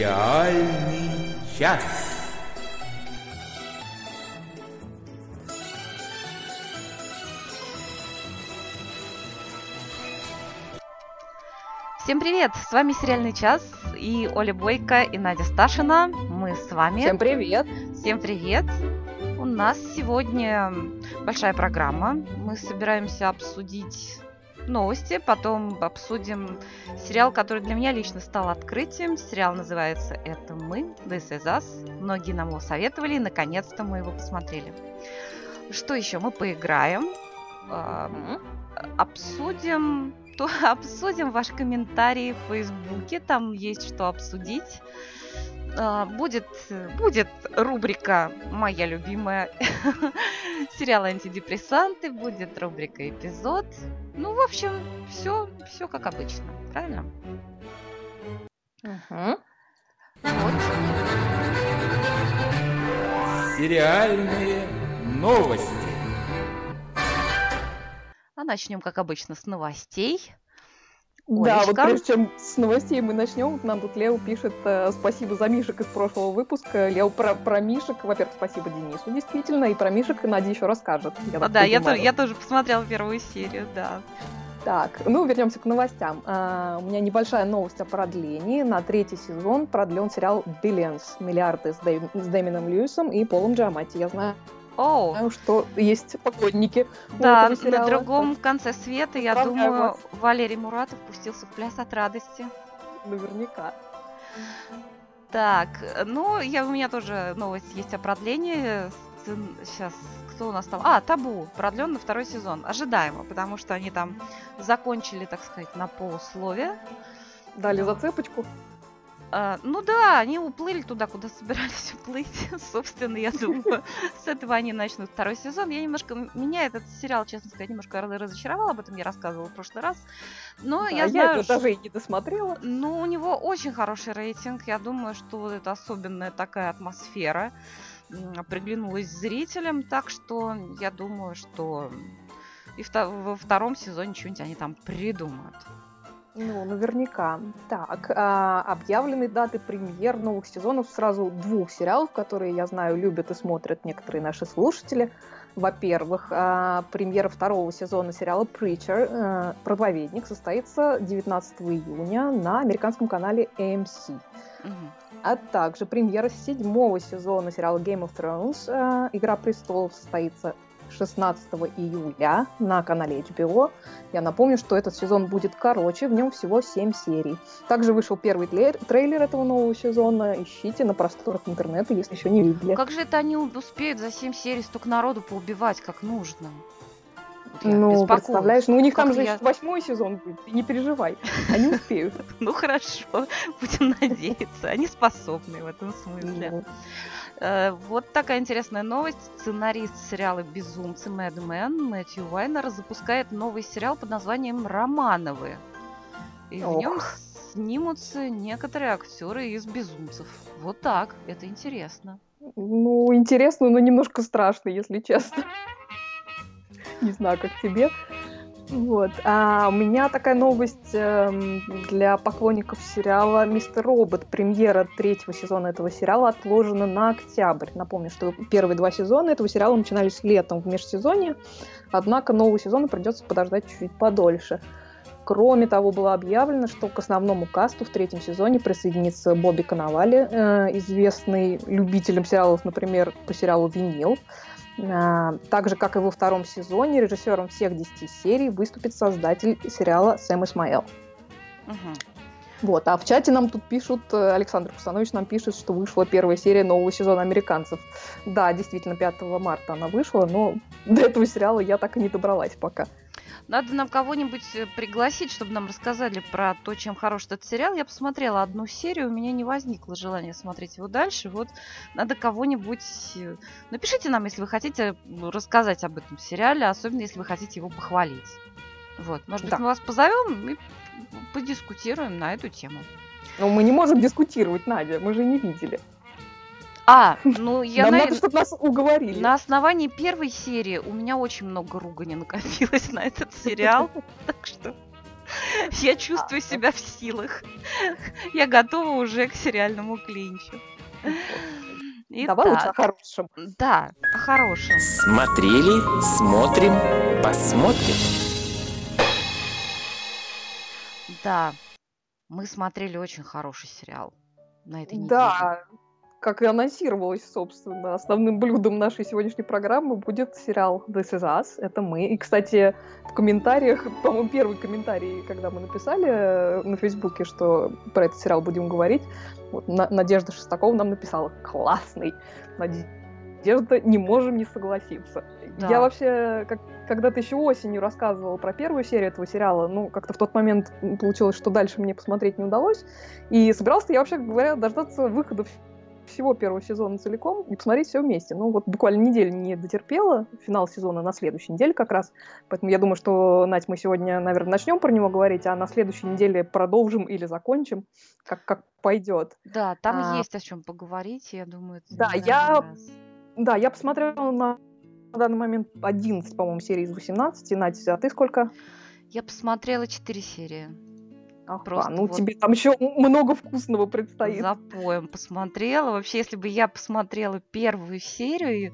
Сериальный час. Всем привет! С вами Сериальный час и Оля Бойко и Надя Сташина. Мы с вами. Всем привет! Всем привет! У нас сегодня большая программа. Мы собираемся обсудить новости, потом обсудим сериал, который для меня лично стал открытием. Сериал называется «Это мы», This is Us. Многие нам его советовали, и наконец-то мы его посмотрели. Что еще? Мы поиграем, mm-hmm. обсудим, то, обсудим ваши комментарии в Фейсбуке, там есть что обсудить. А, будет, будет рубрика «Моя любимая» сериал «Антидепрессанты», будет рубрика «Эпизод». Ну, в общем, все, все как обычно, правильно? Угу. Вот. Сериальные новости. А начнем, как обычно, с новостей. Да, вот прежде чем с новостей мы начнем, нам тут Лео пишет э, спасибо за Мишек из прошлого выпуска. Лео про, про Мишек, во-первых, спасибо Денису, действительно, и про Мишек Надя еще расскажет. Я а, да, я, то, я тоже посмотрела первую серию, да. Так, ну вернемся к новостям. А, у меня небольшая новость о продлении. На третий сезон продлен сериал Billions, миллиарды с, Дэйм, с Дэмином Льюисом и Полом Джамати. Я знаю, Оу. Знаю, что есть поклонники. Да, на другом конце света, я думаю, вас. Валерий Муратов пустился в пляс от радости. Наверняка. Так, ну, я, у меня тоже новость есть о продлении. Сейчас, кто у нас там? А, Табу, продлен на второй сезон. Ожидаемо, потому что они там закончили, так сказать, на полусловие. Дали зацепочку. А, ну да, они уплыли туда, куда собирались уплыть. Собственно, я думаю, с этого они начнут второй сезон. Я немножко... Меня этот сериал, честно сказать, немножко разочаровал. Об этом я рассказывала в прошлый раз. Но да, я знаю... Я даже и не досмотрела. Ну, у него очень хороший рейтинг. Я думаю, что вот это особенная такая атмосфера приглянулась зрителям. Так что я думаю, что и во втором сезоне что-нибудь они там придумают. Ну, наверняка. Так, а, объявлены даты премьер новых сезонов сразу двух сериалов, которые, я знаю, любят и смотрят некоторые наши слушатели. Во-первых, а, премьера второго сезона сериала Preacher, а, проповедник, состоится 19 июня на американском канале AMC. Угу. А также премьера седьмого сезона сериала Game of Thrones, а, Игра престолов, состоится 16 июля на канале HBO. Я напомню, что этот сезон будет короче, в нем всего 7 серий. Также вышел первый трейлер этого нового сезона. Ищите на просторах интернета, если еще не видели. Как же это они успеют за 7 серий столько народу поубивать, как нужно? Я ну, представляешь, ну у них там же я... восьмой сезон будет, ты не переживай, они успеют. Ну хорошо, будем надеяться, они способны в этом смысле. Э, вот такая интересная новость. Сценарист сериала «Безумцы» Мэдмен Мэтью Уайнер запускает новый сериал под названием «Романовы». И Ох. в нем снимутся некоторые актеры из «Безумцев». Вот так, это интересно. Ну, интересно, но немножко страшно, если честно. Не знаю, как тебе. Вот. А у меня такая новость э, для поклонников сериала «Мистер Робот». Премьера третьего сезона этого сериала отложена на октябрь. Напомню, что первые два сезона этого сериала начинались летом в межсезонье, однако нового сезона придется подождать чуть-чуть подольше. Кроме того, было объявлено, что к основному касту в третьем сезоне присоединится Бобби Коновали, э, известный любителям сериалов, например, по сериалу «Винил», а, так же, как и во втором сезоне, режиссером всех 10 серий выступит создатель сериала Сэм Исмаэл. Угу. Вот, а в чате нам тут пишут, э, Александр Кусанович нам пишет, что вышла первая серия нового сезона «Американцев». Да, действительно, 5 марта она вышла, но до этого сериала я так и не добралась пока. Надо нам кого-нибудь э, пригласить, чтобы нам рассказали про то, чем хорош этот сериал. Я посмотрела одну серию, у меня не возникло желания смотреть его дальше. Вот надо кого-нибудь... Э, напишите нам, если вы хотите рассказать об этом сериале, особенно если вы хотите его похвалить. Вот, может быть, да. мы вас позовем и подискутируем на эту тему. Но мы не можем дискутировать, Надя, мы же не видели. А, ну я Нам на... надо, чтобы нас уговорили. На основании первой серии у меня очень много ругани накопилось на этот сериал. Так что Я чувствую себя в силах. Я готова уже к сериальному клинчу. Давай лучше о хорошем. Да, о хорошем. Смотрели, смотрим, посмотрим. Да, мы смотрели очень хороший сериал на этой неделе. Да, как и анонсировалось, собственно, основным блюдом нашей сегодняшней программы будет сериал This Is Us. Это мы. И, кстати, в комментариях, по-моему, первый комментарий, когда мы написали э, на Фейсбуке, что про этот сериал будем говорить, вот, Надежда Шестакова нам написала «Классный!» Надежда, не можем не согласиться. Да. Я вообще, как, когда-то еще осенью рассказывала про первую серию этого сериала, ну, как-то в тот момент получилось, что дальше мне посмотреть не удалось. И собирался я, вообще говоря, дождаться выхода всего первого сезона целиком и посмотреть все вместе. Ну, вот буквально неделю не дотерпела, финал сезона на следующей неделе как раз. Поэтому я думаю, что, Надь, мы сегодня, наверное, начнем про него говорить, а на следующей неделе продолжим или закончим, как, как пойдет. Да, там а, есть о чем поговорить, я думаю. Да, я, да, я посмотрела на, на данный момент 11, по-моему, серий из 18. Надь, а ты сколько? Я посмотрела 4 серии. Ага, Просто ну вот тебе там еще много вкусного предстоит. Запоем посмотрела. Вообще, если бы я посмотрела первую серию,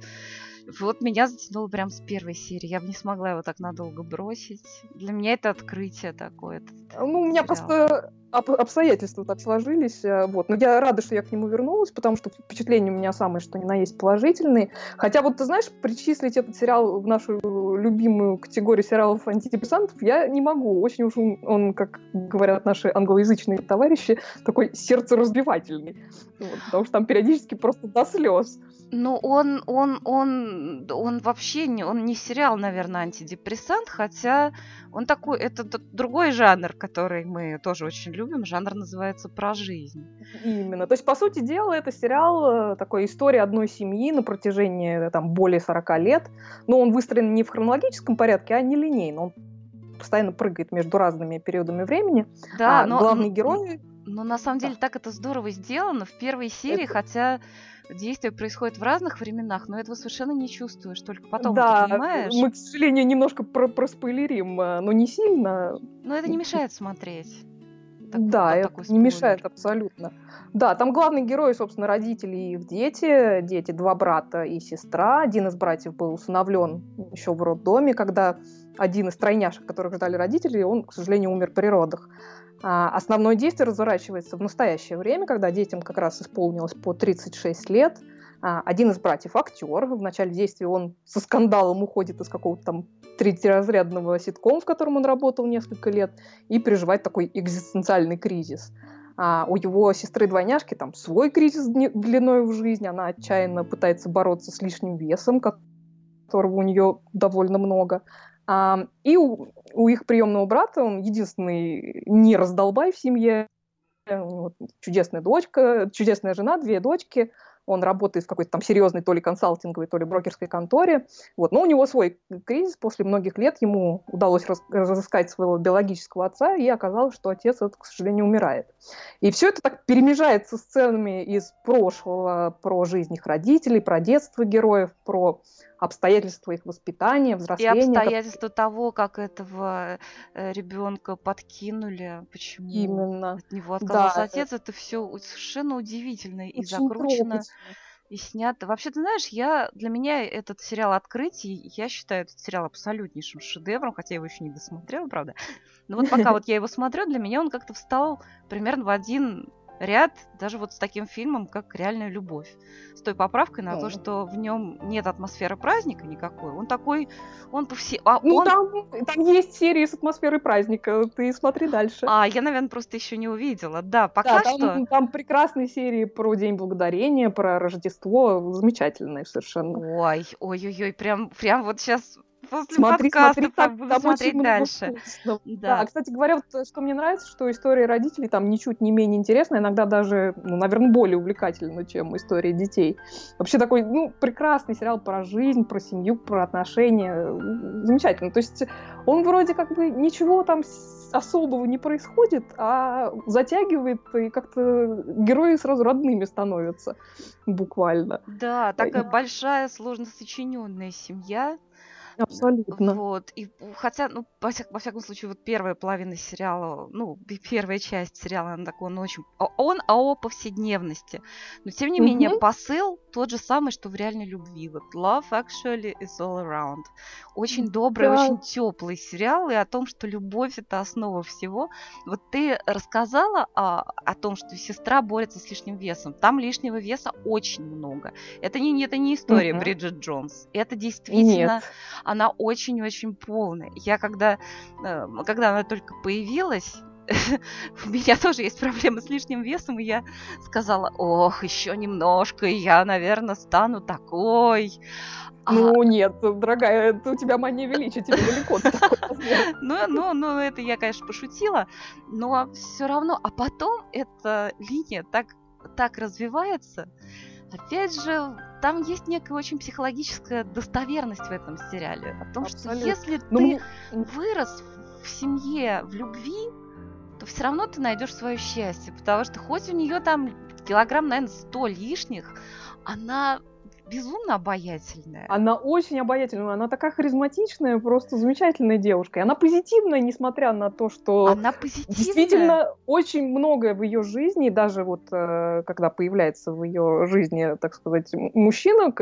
вот меня затянуло прям с первой серии. Я бы не смогла его так надолго бросить. Для меня это открытие такое. Ну, у меня сериал. просто обстоятельства так сложились. Э, вот. Но я рада, что я к нему вернулась, потому что впечатления у меня самые, что ни на есть положительные. Хотя вот, ты знаешь, причислить этот сериал в нашу любимую категорию сериалов антидепрессантов я не могу. Очень уж он, он как говорят наши англоязычные товарищи, такой сердцеразбивательный. Вот, потому что там периодически просто до слез. Ну, он, он, он, он вообще не, он не сериал, наверное, антидепрессант, хотя он такой, это другой жанр, который мы тоже очень любим. Жанр называется про жизнь. Именно. То есть, по сути дела, это сериал э, такой история одной семьи на протяжении там более 40 лет. Но он выстроен не в хронологическом порядке, а не линейно. Он постоянно прыгает между разными периодами времени. Да, а но главный герой. Но на самом деле так это здорово сделано в первой серии, это... хотя действие происходит в разных временах, но этого совершенно не чувствуешь, только потом да, ты понимаешь. мы, к сожалению, немножко про проспойлерим, э, но не сильно. Но это не мешает смотреть. Так, да, это не мешает абсолютно. Да, там главный герой, собственно, родители и их дети. Дети, два брата и сестра. Один из братьев был усыновлен еще в роддоме, когда один из тройняшек, которых ждали родители, он, к сожалению, умер при родах. А, основное действие разворачивается в настоящее время, когда детям как раз исполнилось по 36 лет. А, один из братьев актер. В начале действия он со скандалом уходит из какого-то там третьеразрядного ситкома, в котором он работал несколько лет, и переживает такой экзистенциальный кризис. А у его сестры-двойняшки там свой кризис длиной в жизнь, она отчаянно пытается бороться с лишним весом, которого у нее довольно много. И у, у их приемного брата, он единственный не раздолбай в семье, вот, чудесная дочка, чудесная жена, две дочки, он работает в какой-то там серьезной то ли консалтинговой, то ли брокерской конторе. Вот. Но у него свой кризис. После многих лет ему удалось раз- разыскать своего биологического отца, и оказалось, что отец, этот, к сожалению, умирает. И все это так перемежается сценами из прошлого, про жизнь их родителей, про детство героев, про обстоятельства их воспитания, взросления. И обстоятельства как... того, как этого э, ребенка подкинули, почему Именно. от него отказался да, отец, это, это все совершенно удивительно и закручено. И снято. Вообще, ты знаешь, я для меня этот сериал открытий, я считаю этот сериал абсолютнейшим шедевром, хотя я его еще не досмотрела, правда. Но вот пока вот я его смотрю, для меня он как-то встал примерно в один ряд даже вот с таким фильмом, как «Реальная любовь». С той поправкой на то, что в нем нет атмосферы праздника никакой. Он такой, он по все... А ну, он... там, там есть серии с атмосферой праздника, ты смотри дальше. А, я, наверное, просто еще не увидела. Да, пока да, там, что... Там прекрасные серии про День Благодарения, про Рождество, замечательные совершенно. Ой, ой-ой-ой, прям, прям вот сейчас после смотри, подкаста смотри, там, буду смотреть дальше. Да. да, кстати говоря, вот, что мне нравится, что история родителей там ничуть не менее интересна, иногда даже, ну, наверное, более увлекательна, чем история детей. Вообще такой, ну, прекрасный сериал про жизнь, про семью, про отношения. Замечательно. То есть он вроде как бы ничего там особого не происходит, а затягивает, и как-то герои сразу родными становятся, буквально. Да, такая большая, сложно сочиненная семья, Абсолютно. Вот. И хотя, ну, во, всяк, во всяком случае, вот первая половина сериала, ну, первая часть сериала, она такой, он очень... Он о повседневности. Но, тем не менее, посыл тот же самый, что в реальной любви. Вот love actually is all around. Очень добрый, да. очень теплый сериал, и о том, что любовь это основа всего. Вот ты рассказала о, о том, что сестра борется с лишним весом. Там лишнего веса очень много. Это не, это не история угу. Бриджит Джонс. Это действительно... Нет она очень-очень полная. Я когда, э, когда она только появилась, у меня тоже есть проблемы с лишним весом, и я сказала, ох, еще немножко, и я, наверное, стану такой. А ну а... нет, дорогая, это у тебя мания величия, тебе далеко. Ну, ну, ну, это я, конечно, пошутила, но все равно, а потом эта линия так, так развивается, Опять же, там есть некая очень психологическая достоверность в этом сериале. О том, Абсолютно. что если ну, ты ну... вырос в семье, в любви, все равно ты найдешь свое счастье. Потому что хоть у нее там килограмм, наверное, 100 лишних, она безумно обаятельная. Она очень обаятельная, она такая харизматичная, просто замечательная девушка. И она позитивная, несмотря на то, что она позитивная. действительно очень многое в ее жизни, даже вот э, когда появляется в ее жизни, так сказать, мужчина,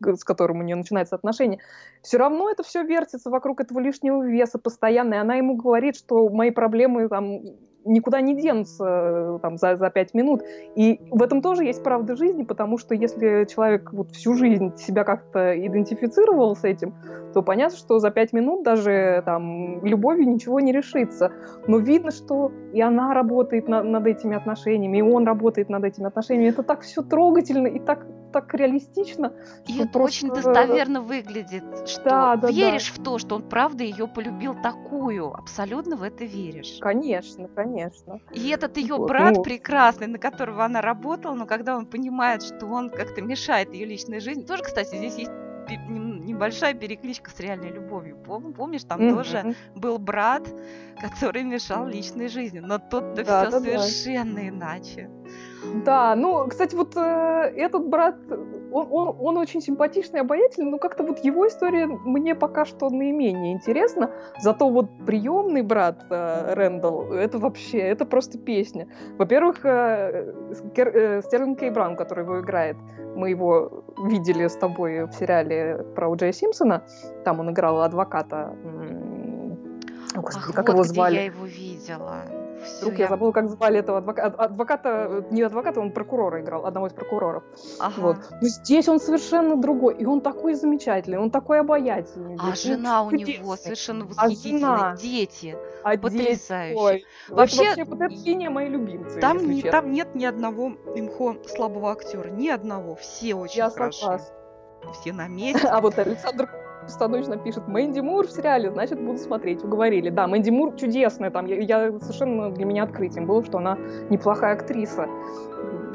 с которым у нее начинается отношение, все равно это все вертится вокруг этого лишнего веса постоянно, и она ему говорит, что мои проблемы там никуда не денутся э, там, за, за пять минут. И в этом тоже есть правда жизни, потому что если человек вот всю жизнь себя как-то идентифицировал с этим, то понятно, что за пять минут даже там любовью ничего не решится. Но видно, что и она работает на, над этими отношениями, и он работает над этими отношениями. Это так все трогательно и так так реалистично. И это просто... очень достоверно выглядит, что да, да, веришь да. в то, что он правда ее полюбил такую, абсолютно в это веришь. Конечно, конечно. И этот ее вот, брат ну... прекрасный, на которого она работала, но когда он понимает, что он как-то мешает ее личной жизни, тоже, кстати, здесь есть небольшая перекличка с реальной любовью. Помнишь, там mm-hmm. тоже был брат, который мешал личной жизни, но тут-то да, все да, совершенно да. иначе. Да, ну, кстати, вот э, этот брат, он, он, он очень симпатичный, обаятельный, но как-то вот его история мне пока что наименее интересна. Зато вот приемный брат э, Рэндалл, это вообще, это просто песня. Во-первых, э, э, Стерлинг Кей Браун, который его играет, мы его видели с тобой в сериале про Джея Симпсона, там он играл адвоката. Господи, Ах, как вот его звали? я его видела. Вдруг я... я забыла, как звали этого адвоката. Адвоката, не адвоката, он прокурора играл, одного из прокуроров. Ага. Вот. Но здесь он совершенно другой. И он такой замечательный, он такой обаятельный. А жена у него совершенно восхитительная. А жена... Дети. А потрясающие. Ой, вообще, вообще вот это мои любимцы. Там, не, там нет ни одного имхо слабого актера. Ни одного. Все очень я хороши. Согласна. Все на месте. А вот Александр Станочно пишет, Мэнди Мур в сериале, значит, буду смотреть. Уговорили. Да, Мэнди Мур чудесная. Там, я, я совершенно для меня открытием было, что она неплохая актриса.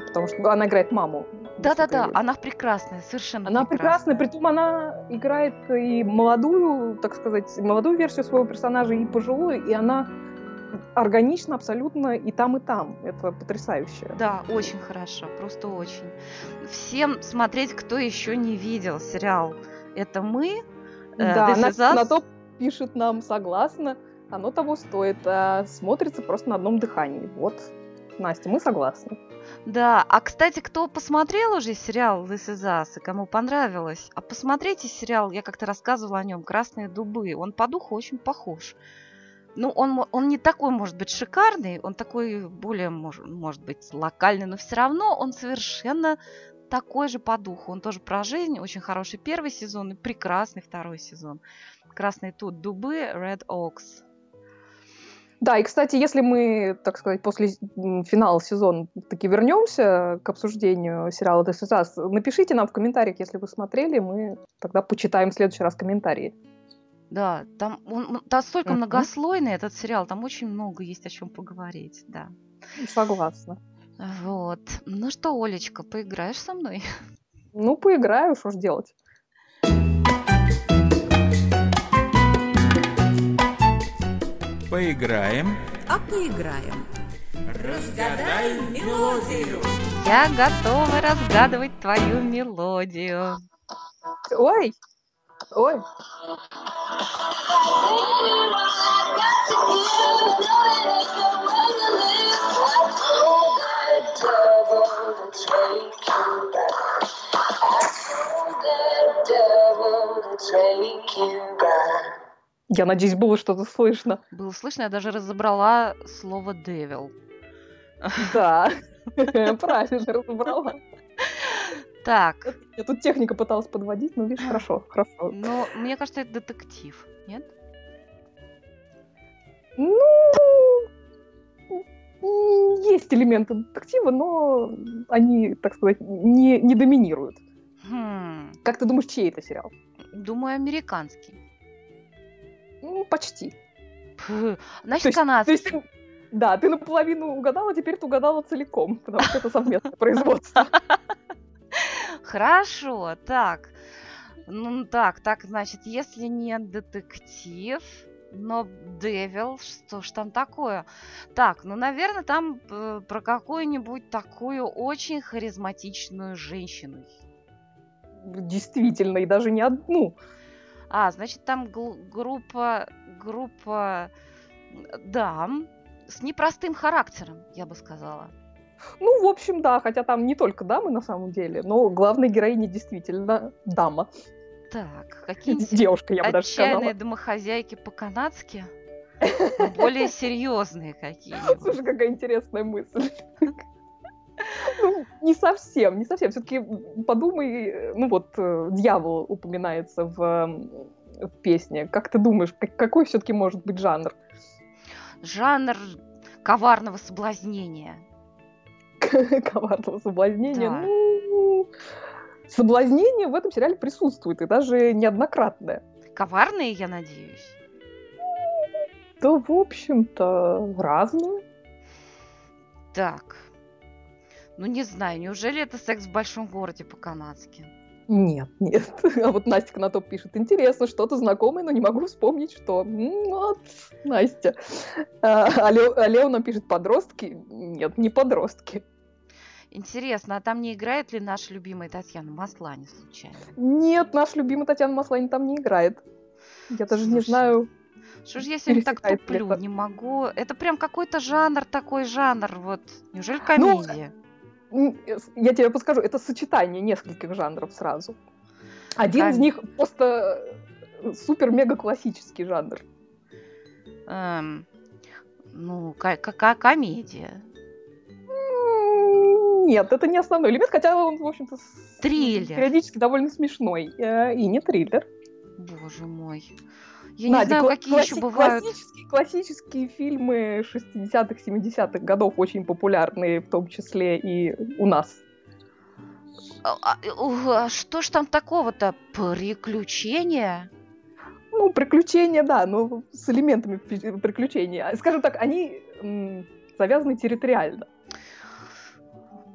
Потому что она играет маму. Да-да-да, она прекрасная, совершенно Она прекрасная, притом она играет и молодую, так сказать, молодую версию своего персонажа, и пожилую, и она органично абсолютно и там, и там. Это потрясающе. Да, очень хорошо, просто очень. Всем смотреть, кто еще не видел сериал «Это мы», да, на, на то пишет нам согласно, оно того стоит. А смотрится просто на одном дыхании. Вот, Настя, мы согласны. Да, а кстати, кто посмотрел уже сериал This Is Us, и кому понравилось, а посмотрите сериал, я как-то рассказывала о нем, «Красные дубы», он по духу очень похож. Ну, он, он не такой, может быть, шикарный, он такой более, может, может быть, локальный, но все равно он совершенно такой же по духу. Он тоже про жизнь. Очень хороший первый сезон и прекрасный второй сезон. Красные тут дубы, Red Oaks. Да, и, кстати, если мы, так сказать, после финала сезона таки вернемся к обсуждению сериала This Is Us, напишите нам в комментариях, если вы смотрели, мы тогда почитаем в следующий раз комментарии. Да, там он настолько uh-huh. многослойный этот сериал, там очень много есть о чем поговорить, да. Согласна. Вот. Ну что, Олечка, поиграешь со мной? Ну, поиграю, что ж делать. Поиграем. А поиграем. Разгадай мелодию. Я готова разгадывать твою мелодию. Ой, Ой. Я надеюсь, было что-то слышно. Было слышно, я даже разобрала слово «девил». Да, правильно разобрала. Так. Я тут техника пыталась подводить, но видишь, хорошо, хорошо. Но мне кажется, это детектив, нет? Ну, есть элементы детектива, но они, так сказать, не, не доминируют. Хм, Как ты думаешь, чей это сериал? думаю, американский. Ну, почти. Пф, Значит, есть- канадский. Есть, да, ты наполовину угадала, теперь ты угадала целиком, потому что это совместное производство. Хорошо, так. Ну так, так, значит, если не детектив, но Девил, что ж там такое? Так, ну, наверное, там э, про какую-нибудь такую очень харизматичную женщину. Действительно, и даже не одну. А, значит, там группа, группа дам с непростым характером, я бы сказала. Ну, в общем, да, хотя там не только дамы на самом деле, но главная героиня действительно дама. Так, какие-нибудь Девушка, я бы даже сказала. домохозяйки по-канадски? Более серьезные какие-нибудь. Слушай, какая интересная мысль. Ну, не совсем, не совсем. Все-таки подумай, ну вот э, дьявол упоминается в, м, в песне. Как ты думаешь, как- какой все-таки может быть жанр? Жанр коварного соблазнения. коварного соблазнения. Да. Ну, соблазнение в этом сериале присутствует, и даже неоднократное. Коварные, я надеюсь. Да, в общем-то, разное. Так. Ну, не знаю, неужели это секс в большом городе по-канадски? Нет, нет. А вот Настя на топ пишет. Интересно, что-то знакомое, но не могу вспомнить, что. Вот, Настя. А, а а Лео нам пишет подростки. Нет, не подростки. Интересно, а там не играет ли наша любимая Татьяна Маслани случайно? Нет, наш любимый Татьяна Маслани там не играет. Я даже не Слушай, знаю. Что ж я сегодня так туплю? это? Не могу. Это прям какой-то жанр, такой жанр. Вот. Неужели Ну, комедия? Э, с- Я тебе подскажу, это сочетание нескольких жанров сразу. Один из Ком- них просто супер-мега классический жанр. Эм, ну, ка- ка- комедия. Нет, это не основной элемент, хотя он, в общем-то, Триллер. периодически довольно смешной. Э, И не триллер. Боже мой. Я не Надя, знаю, кла- какие еще класси- бывают. Классические, классические фильмы 60-х, 70-х годов очень популярные, в том числе и у нас. А, а, а что ж там такого-то? Приключения? Ну, приключения, да, но с элементами приключений. А, Скажем так, они завязаны территориально.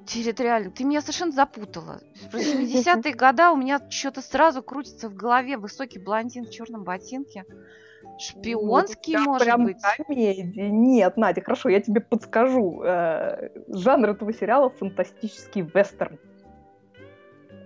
Территориально. Ты меня совершенно запутала. Про 70-е года у меня что-то сразу крутится в голове. Высокий блондин в черном ботинке. Шпионский, Вот, может прям быть. комедия. Нет, Надя, хорошо, я тебе подскажу. Э, Жанр этого сериала фантастический вестерн.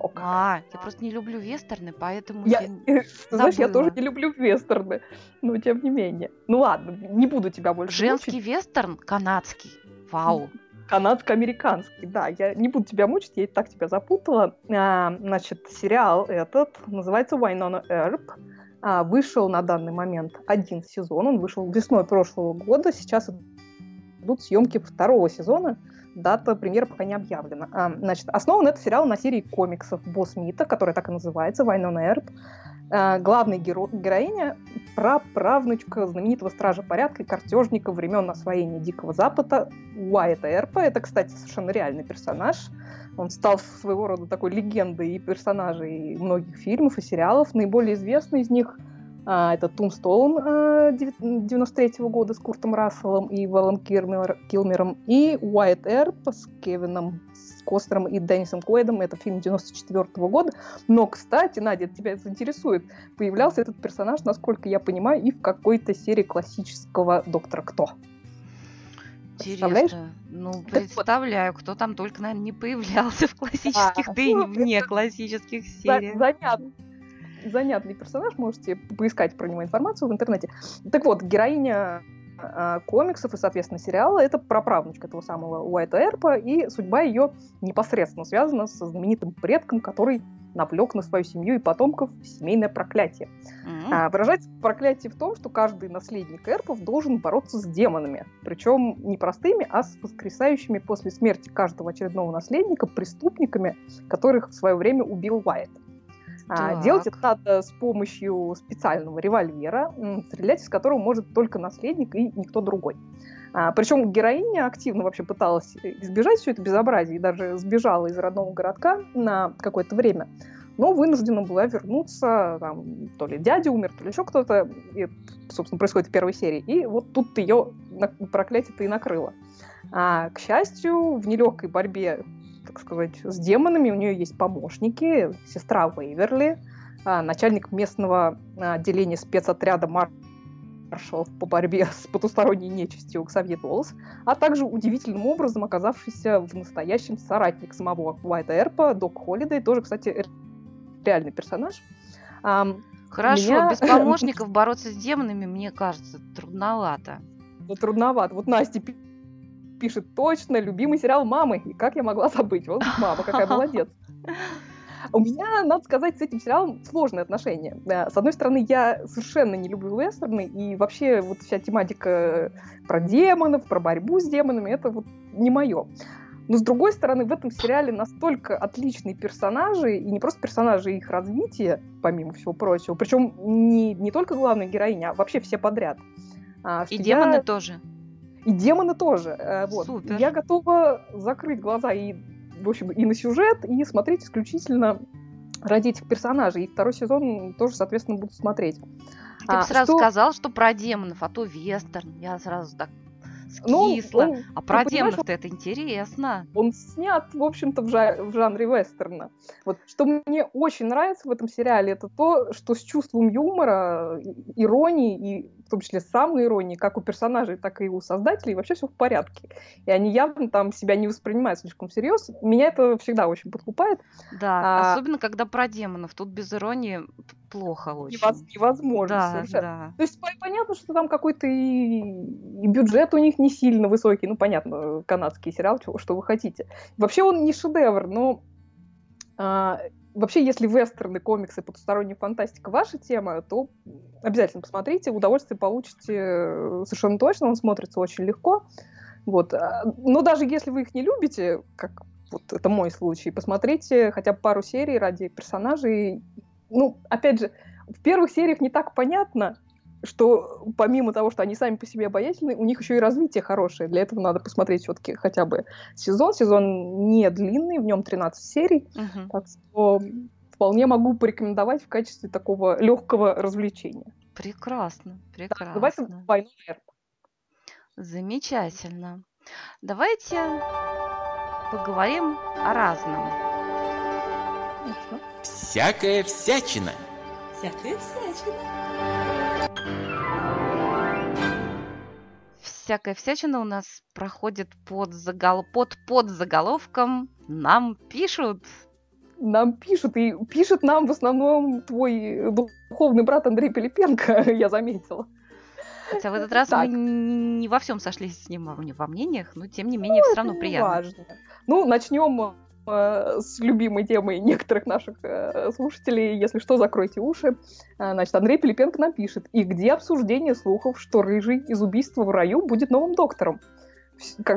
О, как. А, я просто не люблю вестерны, поэтому Я, я... знаешь, я тоже не люблю вестерны, но тем не менее. Ну ладно, не буду тебя больше Женский мучить. вестерн канадский. Вау. Канадско-американский, да, я не буду тебя мучить, я и так тебя запутала. А, значит, сериал этот называется Wynonna Earp. А, вышел на данный момент один сезон, он вышел весной прошлого года, сейчас идут съемки второго сезона, дата премьеры пока не объявлена. А, значит, основан этот сериал на серии комиксов Босс Мита, которая так и называется, Wynonna Earp. А, главная геро- героиня праправнучка знаменитого стража порядка и картежника времен освоения Дикого Запада Уайта Эрпа. Это, кстати, совершенно реальный персонаж. Он стал своего рода такой легендой и персонажей многих фильмов и сериалов. Наиболее известный из них это Тумстоун а, 93 года с Куртом Расселом и Вэллом Килмер- Килмером и Уайт Эрп с Кевином с Костером и Деннисом Куэдом. Это фильм 94 года. Но, кстати, Надя, это тебя заинтересует, появлялся этот персонаж, насколько я понимаю, и в какой-то серии классического Доктора Кто. Интересно. Ну, представляю, кто там только, наверное, не появлялся в классических, А, да и ну, вне классических За- сериях. Занятно. Занятный персонаж, можете поискать про него информацию в интернете. Так вот, героиня э, комиксов и, соответственно, сериала это праправнучка этого самого Уайта Эрпа, и судьба ее непосредственно связана со знаменитым предком, который навлек на свою семью и потомков семейное проклятие. Mm-hmm. А, выражается проклятие в том, что каждый наследник эрпов должен бороться с демонами. Причем не простыми, а с воскресающими после смерти каждого очередного наследника преступниками, которых в свое время убил Уайт. А, делать это надо с помощью специального револьвера, стрелять из которого может только наследник и никто другой. А, причем героиня активно вообще пыталась избежать все это безобразие и даже сбежала из родного городка на какое-то время, но вынуждена была вернуться, там, то ли дядя умер, то ли еще кто-то, и, собственно, происходит в первой серии, и вот тут ее проклятие-то и накрыло. А, к счастью, в нелегкой борьбе, так сказать, с демонами у нее есть помощники, сестра Вейверли, а, начальник местного отделения спецотряда Марк маршалов по борьбе с потусторонней нечистью Ксавье Толс, а также удивительным образом оказавшийся в настоящем соратник самого Уайта Эрпа, Док Холлидей, тоже, кстати, реальный персонаж. Хорошо, меня... без помощников бороться с демонами, мне кажется, трудновато. Ну, трудновато. Вот Настя пишет точно, любимый сериал «Мамы». И как я могла забыть? Вот мама, какая молодец. У меня, надо сказать, с этим сериалом сложные отношения. С одной стороны, я совершенно не люблю вестерны, и вообще вот вся тематика про демонов, про борьбу с демонами, это вот не мое. Но с другой стороны, в этом сериале настолько отличные персонажи, и не просто персонажи, их развитие, помимо всего прочего, причем не, не только главная героиня, а вообще все подряд. А, и демоны я... тоже. И демоны тоже. Э, вот. Супер. Я готова закрыть глаза и в общем, и на сюжет, и смотреть исключительно ради этих персонажей. И второй сезон тоже, соответственно, буду смотреть. Ты а, сразу что... сказал, что про демонов, а то вестерн. Я сразу так скисла. Ну, он, а про демонов-то это интересно. Он снят, в общем-то, в, жа- в жанре вестерна. Вот что мне очень нравится в этом сериале, это то, что с чувством юмора, иронии и в том числе самой иронии, как у персонажей, так и у создателей, вообще все в порядке. И они явно там себя не воспринимают слишком всерьез. Меня это всегда очень подкупает. Да, а, особенно когда про демонов. Тут без иронии плохо очень. Невозможно да, совершенно. Да. То есть понятно, что там какой-то и, и бюджет у них не сильно высокий. Ну, понятно, канадский сериал, что, что вы хотите. Вообще он не шедевр, но а, вообще, если вестерны, комиксы, потусторонняя фантастика ваша тема, то обязательно посмотрите, удовольствие получите э, совершенно точно, он смотрится очень легко. Вот. А, но даже если вы их не любите, как вот это мой случай, посмотрите хотя бы пару серий ради персонажей. Ну, опять же, в первых сериях не так понятно, что помимо того, что они сами по себе обаятельны, у них еще и развитие хорошее. Для этого надо посмотреть все-таки хотя бы сезон. Сезон не длинный, в нем 13 серий. Uh-huh. Так что вполне могу порекомендовать в качестве такого легкого развлечения. Прекрасно, прекрасно. Да, давайте двойной эрп. Замечательно. Давайте поговорим о разном. Всякая всячина. Всякая всячина. Всякая всячина у нас проходит под, загол... под, под заголовком «Нам пишут». Нам пишут, и пишет нам в основном твой духовный брат Андрей Пилипенко, я заметила. Хотя в этот раз так. мы не во всем сошлись с ним во мнениях, но тем не менее ну, все равно приятно. Важно. Ну, начнем Э, с любимой темой некоторых наших э, слушателей. Если что, закройте уши. Э, значит, Андрей Пилипенко напишет. И где обсуждение слухов, что Рыжий из убийства в раю будет новым доктором?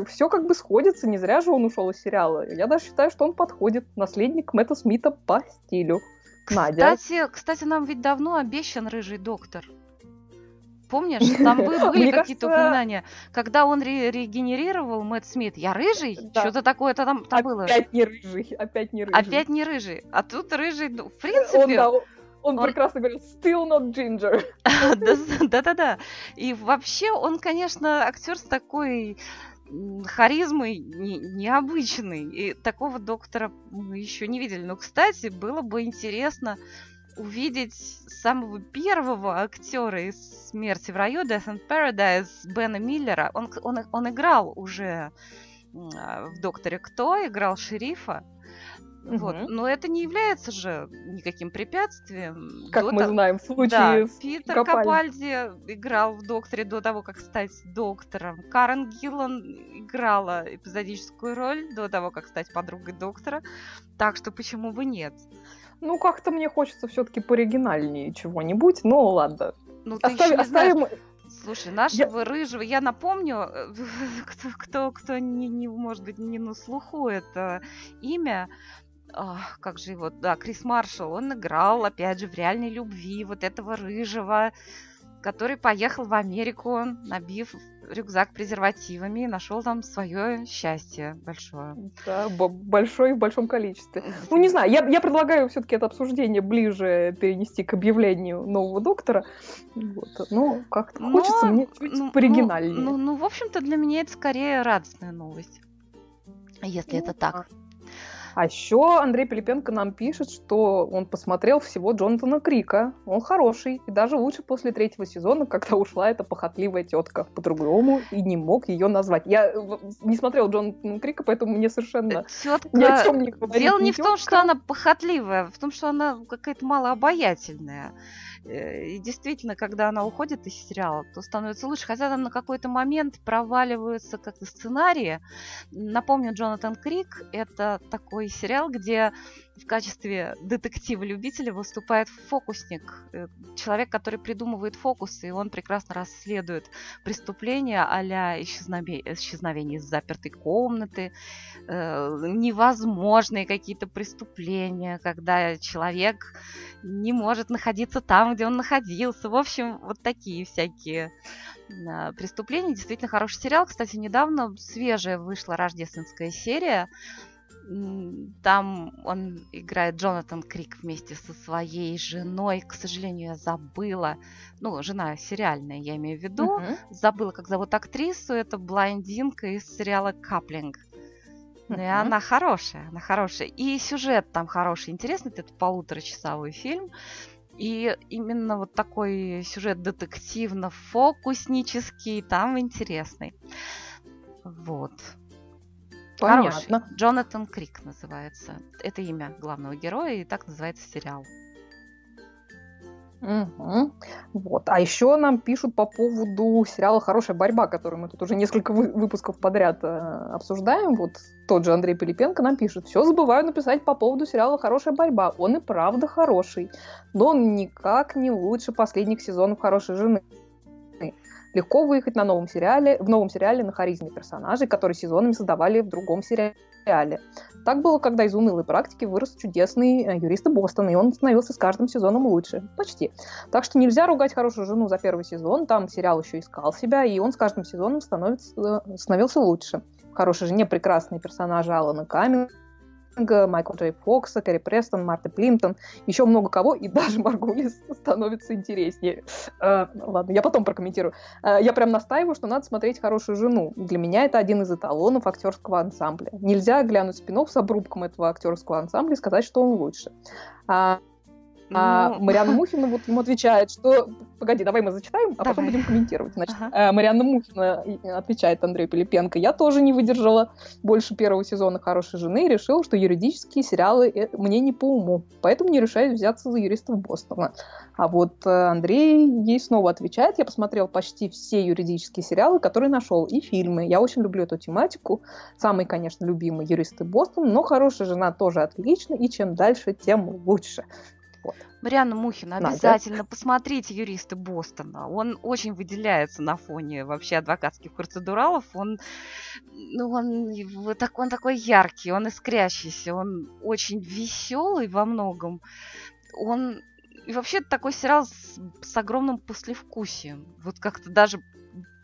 Все как бы сходится, не зря же он ушел из сериала. Я даже считаю, что он подходит. Наследник Мэтта Смита по стилю. Надя. Кстати, кстати, нам ведь давно обещан рыжий доктор. Помнишь, там были какие-то упоминания, когда он регенерировал Мэтт Смит, я рыжий? Что-то такое-то там было. Опять не рыжий, опять не рыжий. Опять не рыжий. А тут рыжий, ну, в принципе... Он, он, прекрасно говорит, still not ginger. Да-да-да. И вообще он, конечно, актер с такой харизмой не, необычный. И такого доктора мы еще не видели. Но, кстати, было бы интересно увидеть самого первого актера из «Смерти в раю» Death in Paradise Бена Миллера. Он, он, он играл уже в «Докторе Кто», играл шерифа. Вот. Мгм. Но это не является же никаким препятствием. Как До мы то- знаем в Да, случае с Питер Капальди. Капальди играл в «Докторе» до того, как стать доктором. Карен Гиллан играла эпизодическую роль до того, как стать подругой доктора. Так что почему бы нет? Ну, как-то мне хочется все-таки пооригинальнее чего-нибудь. Ну, ладно. Ну, ты Оставим, еще не знаешь, оставим Слушай, нашего рыжего, я напомню, э, кто, кто, кто не, не, может быть, не на слуху это имя, как же его, да, Крис Маршалл, он играл, опять же, в реальной любви вот этого рыжего, который поехал в Америку, набив рюкзак презервативами и нашел там свое счастье большое. да, б- большой в большом количестве. Ну, не знаю, я, я предлагаю все-таки это обсуждение ближе перенести к объявлению нового доктора. Вот. Ну, как-то Но, хочется мне чуть ну, пооригинальнее. Ну, ну, ну, в общем-то, для меня это скорее радостная новость. Если Ну, это так. А еще Андрей Пилипенко нам пишет, что он посмотрел всего Джонатана Крика. Он хороший, и даже лучше после третьего сезона, когда ушла эта похотливая тетка. По-другому и не мог ее назвать. Я э, не смотрел Джонатана Крика, поэтому мне совершенно Тетка... ни о чем не говорит. Дело ни не в том, что она похотливая, в том, что она какая-то малообаятельная. Э, И действительно, когда она уходит из сериала, то становится лучше. Хотя там на какой-то момент проваливаются как-то сценарии. Напомню, Джонатан Крик — это такой сериал, где в качестве детектива-любителя выступает фокусник. Э, Человек, который придумывает фокусы, и он прекрасно расследует преступления а-ля исчезнове- исчезновение из запертой комнаты, э, невозможные какие-то преступления, когда человек не может находиться там, где он находился. В общем, вот такие всякие а, преступления. Действительно хороший сериал. Кстати, недавно свежая вышла рождественская серия. Там он играет Джонатан Крик вместе со своей женой. К сожалению, я забыла. Ну, жена сериальная, я имею в виду. Мгм. Забыла, как зовут актрису. Это блондинка из сериала «Каплинг». Ну, и она хорошая, она хорошая. И сюжет там хороший, интересный. Это полуторачасовой фильм. И именно вот такой сюжет детективно-фокуснический там интересный. Вот. Хороший. Понятно. Джонатан Крик называется. Это имя главного героя, и так называется сериал. Мгм. Вот. А еще нам пишут по поводу сериала «Хорошая борьба», который мы тут уже несколько вы- выпусков подряд э, обсуждаем. Вот тот же Андрей Пилипенко нам пишет. Все забываю написать по поводу сериала «Хорошая борьба». Он и правда хороший, но он никак не лучше последних сезонов «Хорошей жены». Легко выехать на новом сериале, в новом сериале на харизме персонажей, которые сезонами создавали в другом сериале. Так было, когда из унылой практики вырос чудесный э, юрист Бостона, и он становился с каждым сезоном лучше. Почти. Так что нельзя ругать хорошую жену за первый сезон, там сериал еще искал себя, и он с каждым сезоном становится, э, становился лучше. В хорошей жене прекрасные персонажи Алана Каминга, Майкл Джей Фокса, Кэрри Престон, Марта Плинтон, еще много кого, и даже Маргулис становится интереснее. Э, ладно, я потом прокомментирую. Э, я прям настаиваю, что надо смотреть «Хорошую жену». Для меня это один из эталонов актерского ансамбля. Нельзя глянуть спинов с обрубком этого актерского ансамбля и сказать, что он лучше. А, а Ну, Марианна Мухина вот ему отвечает, что... Погоди, давай мы зачитаем, а потом Давай. будем комментировать. Значит, Ага. э, Марианна Мухина и- отвечает Андрею Пилипенко. Я тоже не выдержала больше первого сезона «Хорошей жены» и решила, что юридические сериалы э, мне не по уму. Поэтому не решаюсь взяться за юристов Бостона. А вот э, Андрей ей снова отвечает. Я посмотрел почти все юридические сериалы, которые нашел, и фильмы. Я очень люблю эту тематику. Самый, конечно, любимый юристы Бостона, но «Хорошая жена» тоже отлично, и чем дальше, тем лучше. Марианна Мухина, Надя. обязательно посмотрите «Юристы Бостона». Он очень выделяется на фоне вообще адвокатских процедуралов. Он, ну, он, так, он такой яркий, он искрящийся, он очень веселый во многом. Он и вообще такой сериал с, с огромным послевкусием. Вот как-то даже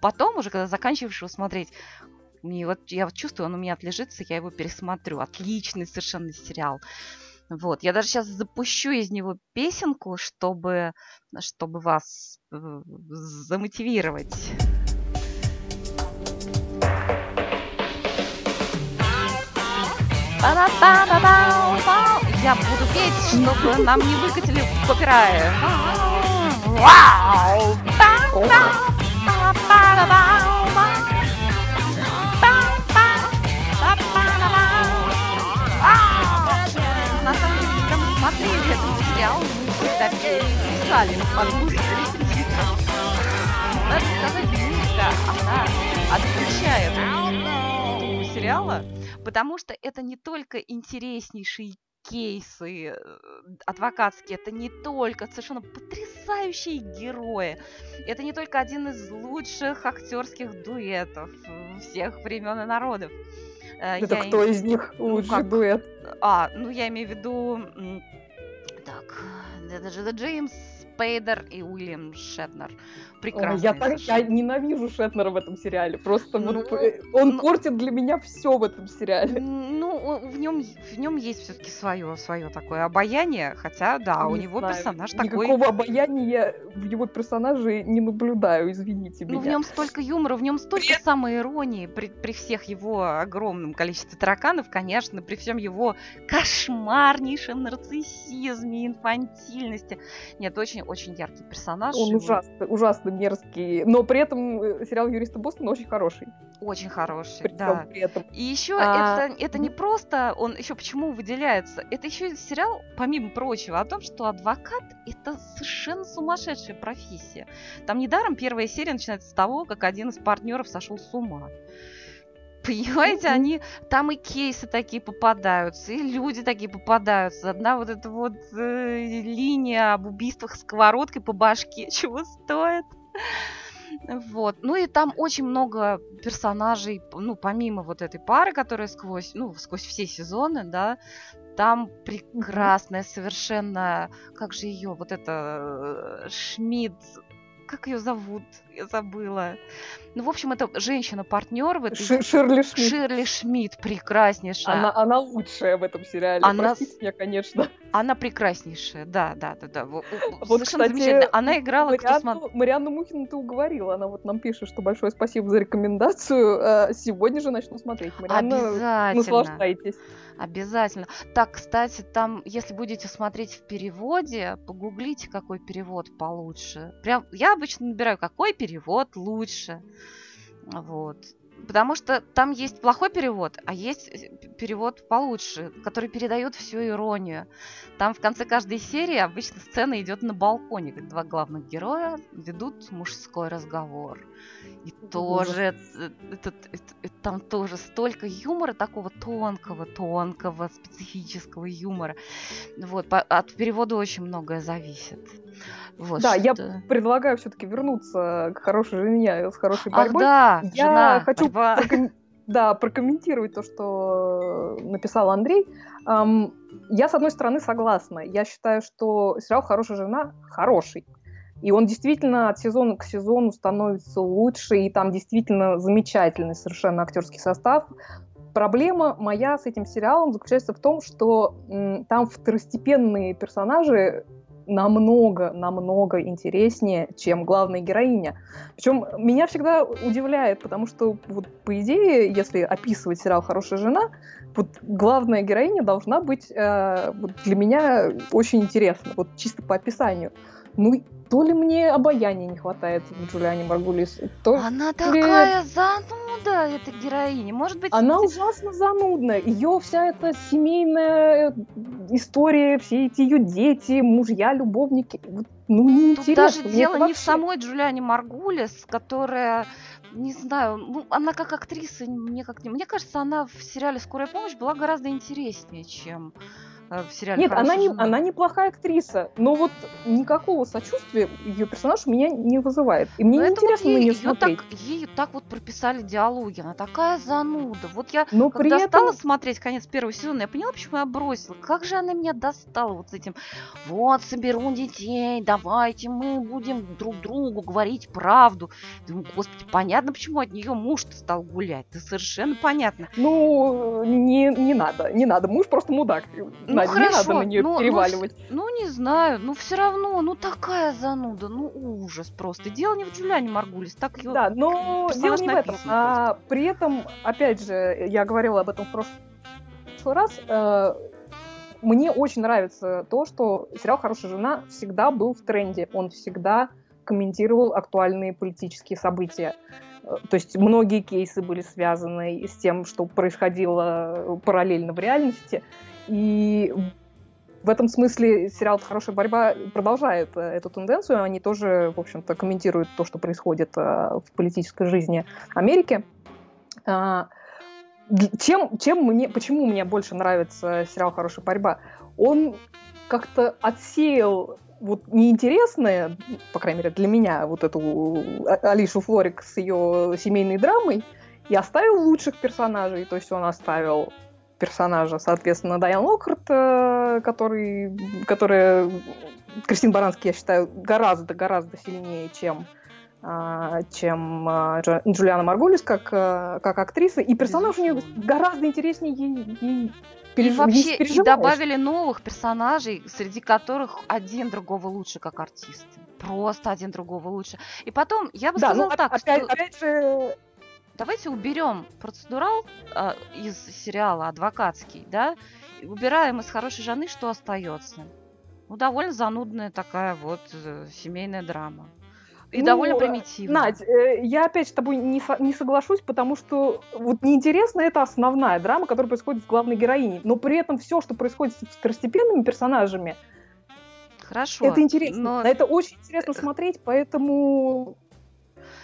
потом, уже когда заканчиваешь его смотреть, мне вот, я вот чувствую, он у меня отлежится, я его пересмотрю. Отличный совершенно сериал. Вот, я даже сейчас запущу из него песенку, чтобы, чтобы вас э, замотивировать. Я буду петь, чтобы нам не выкатили копирайт. Вау! Когда писали по-русски Надо сказать, музыка, она отличает сериала, потому что это не только интереснейший кейсы э, адвокатские, это не только совершенно потрясающие герои, это не только один из лучших актерских дуэтов всех времен и народов. Э, это я кто им... из них ну, лучший как... дуэт? А, ну я имею в виду... Так, Джеймс Спейдер и Уильям Шетнер. Прекрасно. Я, так, я ненавижу Шетнера в этом сериале. Просто ну, вот, он ну, портит для меня все в этом сериале. Ну, в нем, в нем есть все-таки свое, свое такое обаяние, хотя, да, не у него знаю. персонаж Никакого такой... Никакого обаяния в его персонаже не наблюдаю, извините меня. Ну, в нем столько юмора, в нем столько самой иронии при, при всех его огромном количестве тараканов, конечно, при всем его кошмарнейшем нарциссизме, инфантильности. Нет, очень-очень яркий персонаж. Он ужасно, ужасно ужасно мерзкий, но при этом э, сериал Юриста Бостона очень хороший. Очень хороший, при да. При этом. И еще а... это, это не просто, он еще почему выделяется, это еще сериал, помимо прочего, о том, что адвокат это совершенно сумасшедшая профессия. Там недаром первая серия начинается с того, как один из партнеров сошел с ума. Понимаете, они там и кейсы такие попадаются, и люди такие попадаются. Одна вот эта вот э, линия об убийствах сковородкой по башке чего стоит. Вот. Ну и там очень много персонажей, ну, помимо вот этой пары, которая сквозь, ну, сквозь все сезоны, да, там прекрасная совершенно, как же ее, вот это э, Шмидт, как ее зовут? Я забыла. Ну, в общем, это женщина-партнер в этой... Шир Ширли Шмидт. Ширли Шмидт, прекраснейшая. Она, она лучшая в этом сериале, она... простите меня, конечно. Она прекраснейшая, да, да, да, да. Вот, Совершенно кстати, замечательно. Она играла... Марианну, кто Марианну Мухину ты уговорила, она вот нам пишет, что большое спасибо за рекомендацию. Э, сегодня же начну смотреть. Марианна, Обязательно. наслаждайтесь. Обязательно. Так, кстати, там, если будете смотреть в переводе, погуглите, какой перевод получше. Прям, я обычно набираю, какой перевод лучше. Вот. Потому что там есть плохой перевод, а есть э, перевод получше, который передает всю иронию. Там в конце каждой серии обычно сцена идет на балконе, как два главных героя ведут мужской разговор. И тоже это, это, это, там тоже столько юмора, такого тонкого, тонкого, специфического юмора. Вот, по, от перевода очень многое зависит. Вот, да, что... я предлагаю все-таки вернуться к хорошей жене с хорошей борьбой. Ах, да, я жена, хочу проком... да, прокомментировать то, что написал Андрей. Um, я, с одной стороны, согласна. Я считаю, что сериал «Хорошая жена» хороший. И он действительно от сезона к сезону становится лучше, и там действительно замечательный совершенно актерский состав. Проблема моя с этим сериалом заключается в том, что м, там второстепенные персонажи намного, намного интереснее, чем главная героиня. Причем меня всегда удивляет, потому что вот по идее, если описывать сериал «Хорошая жена», вот главная героиня должна быть э, вот для меня очень интересна, вот чисто по описанию. Ну, то ли мне обаяния не хватает в Джулиане Маргулис, то Она ли... такая зануда, эта героиня. Может быть... Она ужасно занудная. Ее вся эта семейная история, все эти ее дети, мужья, любовники. Ну, неинтересно. Тут даже дело вообще... не в самой Джулиане Маргулис, которая не знаю, ну, она как актриса, мне как не... Мне кажется, она в сериале «Скорая помощь» была гораздо интереснее, чем Э, в сериале Нет, она, не, она неплохая актриса, но вот никакого сочувствия ее персонаж у меня не вызывает. И мне неинтересно на нее смотреть. Так, ей так вот прописали диалоги, она такая зануда. Вот я, но когда при этом... стала смотреть конец первого сезона, я поняла, почему я бросила. Как же она меня достала вот с этим. Вот, соберу детей, давайте мы будем друг другу говорить правду. Думаю, господи, понятно, почему от нее муж стал гулять. Это совершенно понятно. Ну, не, не надо, не надо. Муж просто мудак. Ну, ну, хорошо, не надо на нее ну, ну переваливать. Ну, ну, не знаю, ну все равно, ну такая зануда, ну ужас просто. Дело не в Джулиане Маргулис, так ее Да, но дело не в этом. А, при этом, опять же, я говорила об этом в прошлый раз, э, мне очень нравится то, что сериал «Хорошая жена» всегда был в тренде. Он всегда комментировал актуальные политические события. Э, то есть многие кейсы были связаны с тем, что происходило параллельно в реальности. И в этом смысле сериал «Хорошая борьба» продолжает э, эту тенденцию. Они тоже, в общем-то, комментируют то, что происходит э, в политической жизни Америки. А, чем, чем мне, почему мне больше нравится сериал «Хорошая борьба»? Он как-то отсеял вот неинтересное, по крайней мере для меня, вот эту а, Алишу Флорик с ее семейной драмой, и оставил лучших персонажей. То есть он оставил персонажа, соответственно, Дайан Локхарт, э, который, которая Кристин Баранский, я считаю, гораздо-гораздо сильнее, чем а, чем а, Джулиана Маргулис как, э, как актриса, и персонаж у нее гораздо интереснее ей, ей переж... и вообще и добавили новых персонажей, среди которых один другого лучше как артисты. Просто один другого лучше. И потом, я бы да, сказала ну, так, опять, что... опять же, давайте уберем процедурал э, из сериала адвокатский, да, убираем из хорошей жены, что остается. Ну, довольно занудная такая вот э, семейная драма. И ну, довольно примитивно. Надь, э, я опять с тобой не, со, не соглашусь, потому что вот неинтересно это основная драма, которая происходит с главной героиней. Но при этом все, что происходит с второстепенными персонажами, Хорошо. Это интересно. Но... Это очень интересно смотреть, поэтому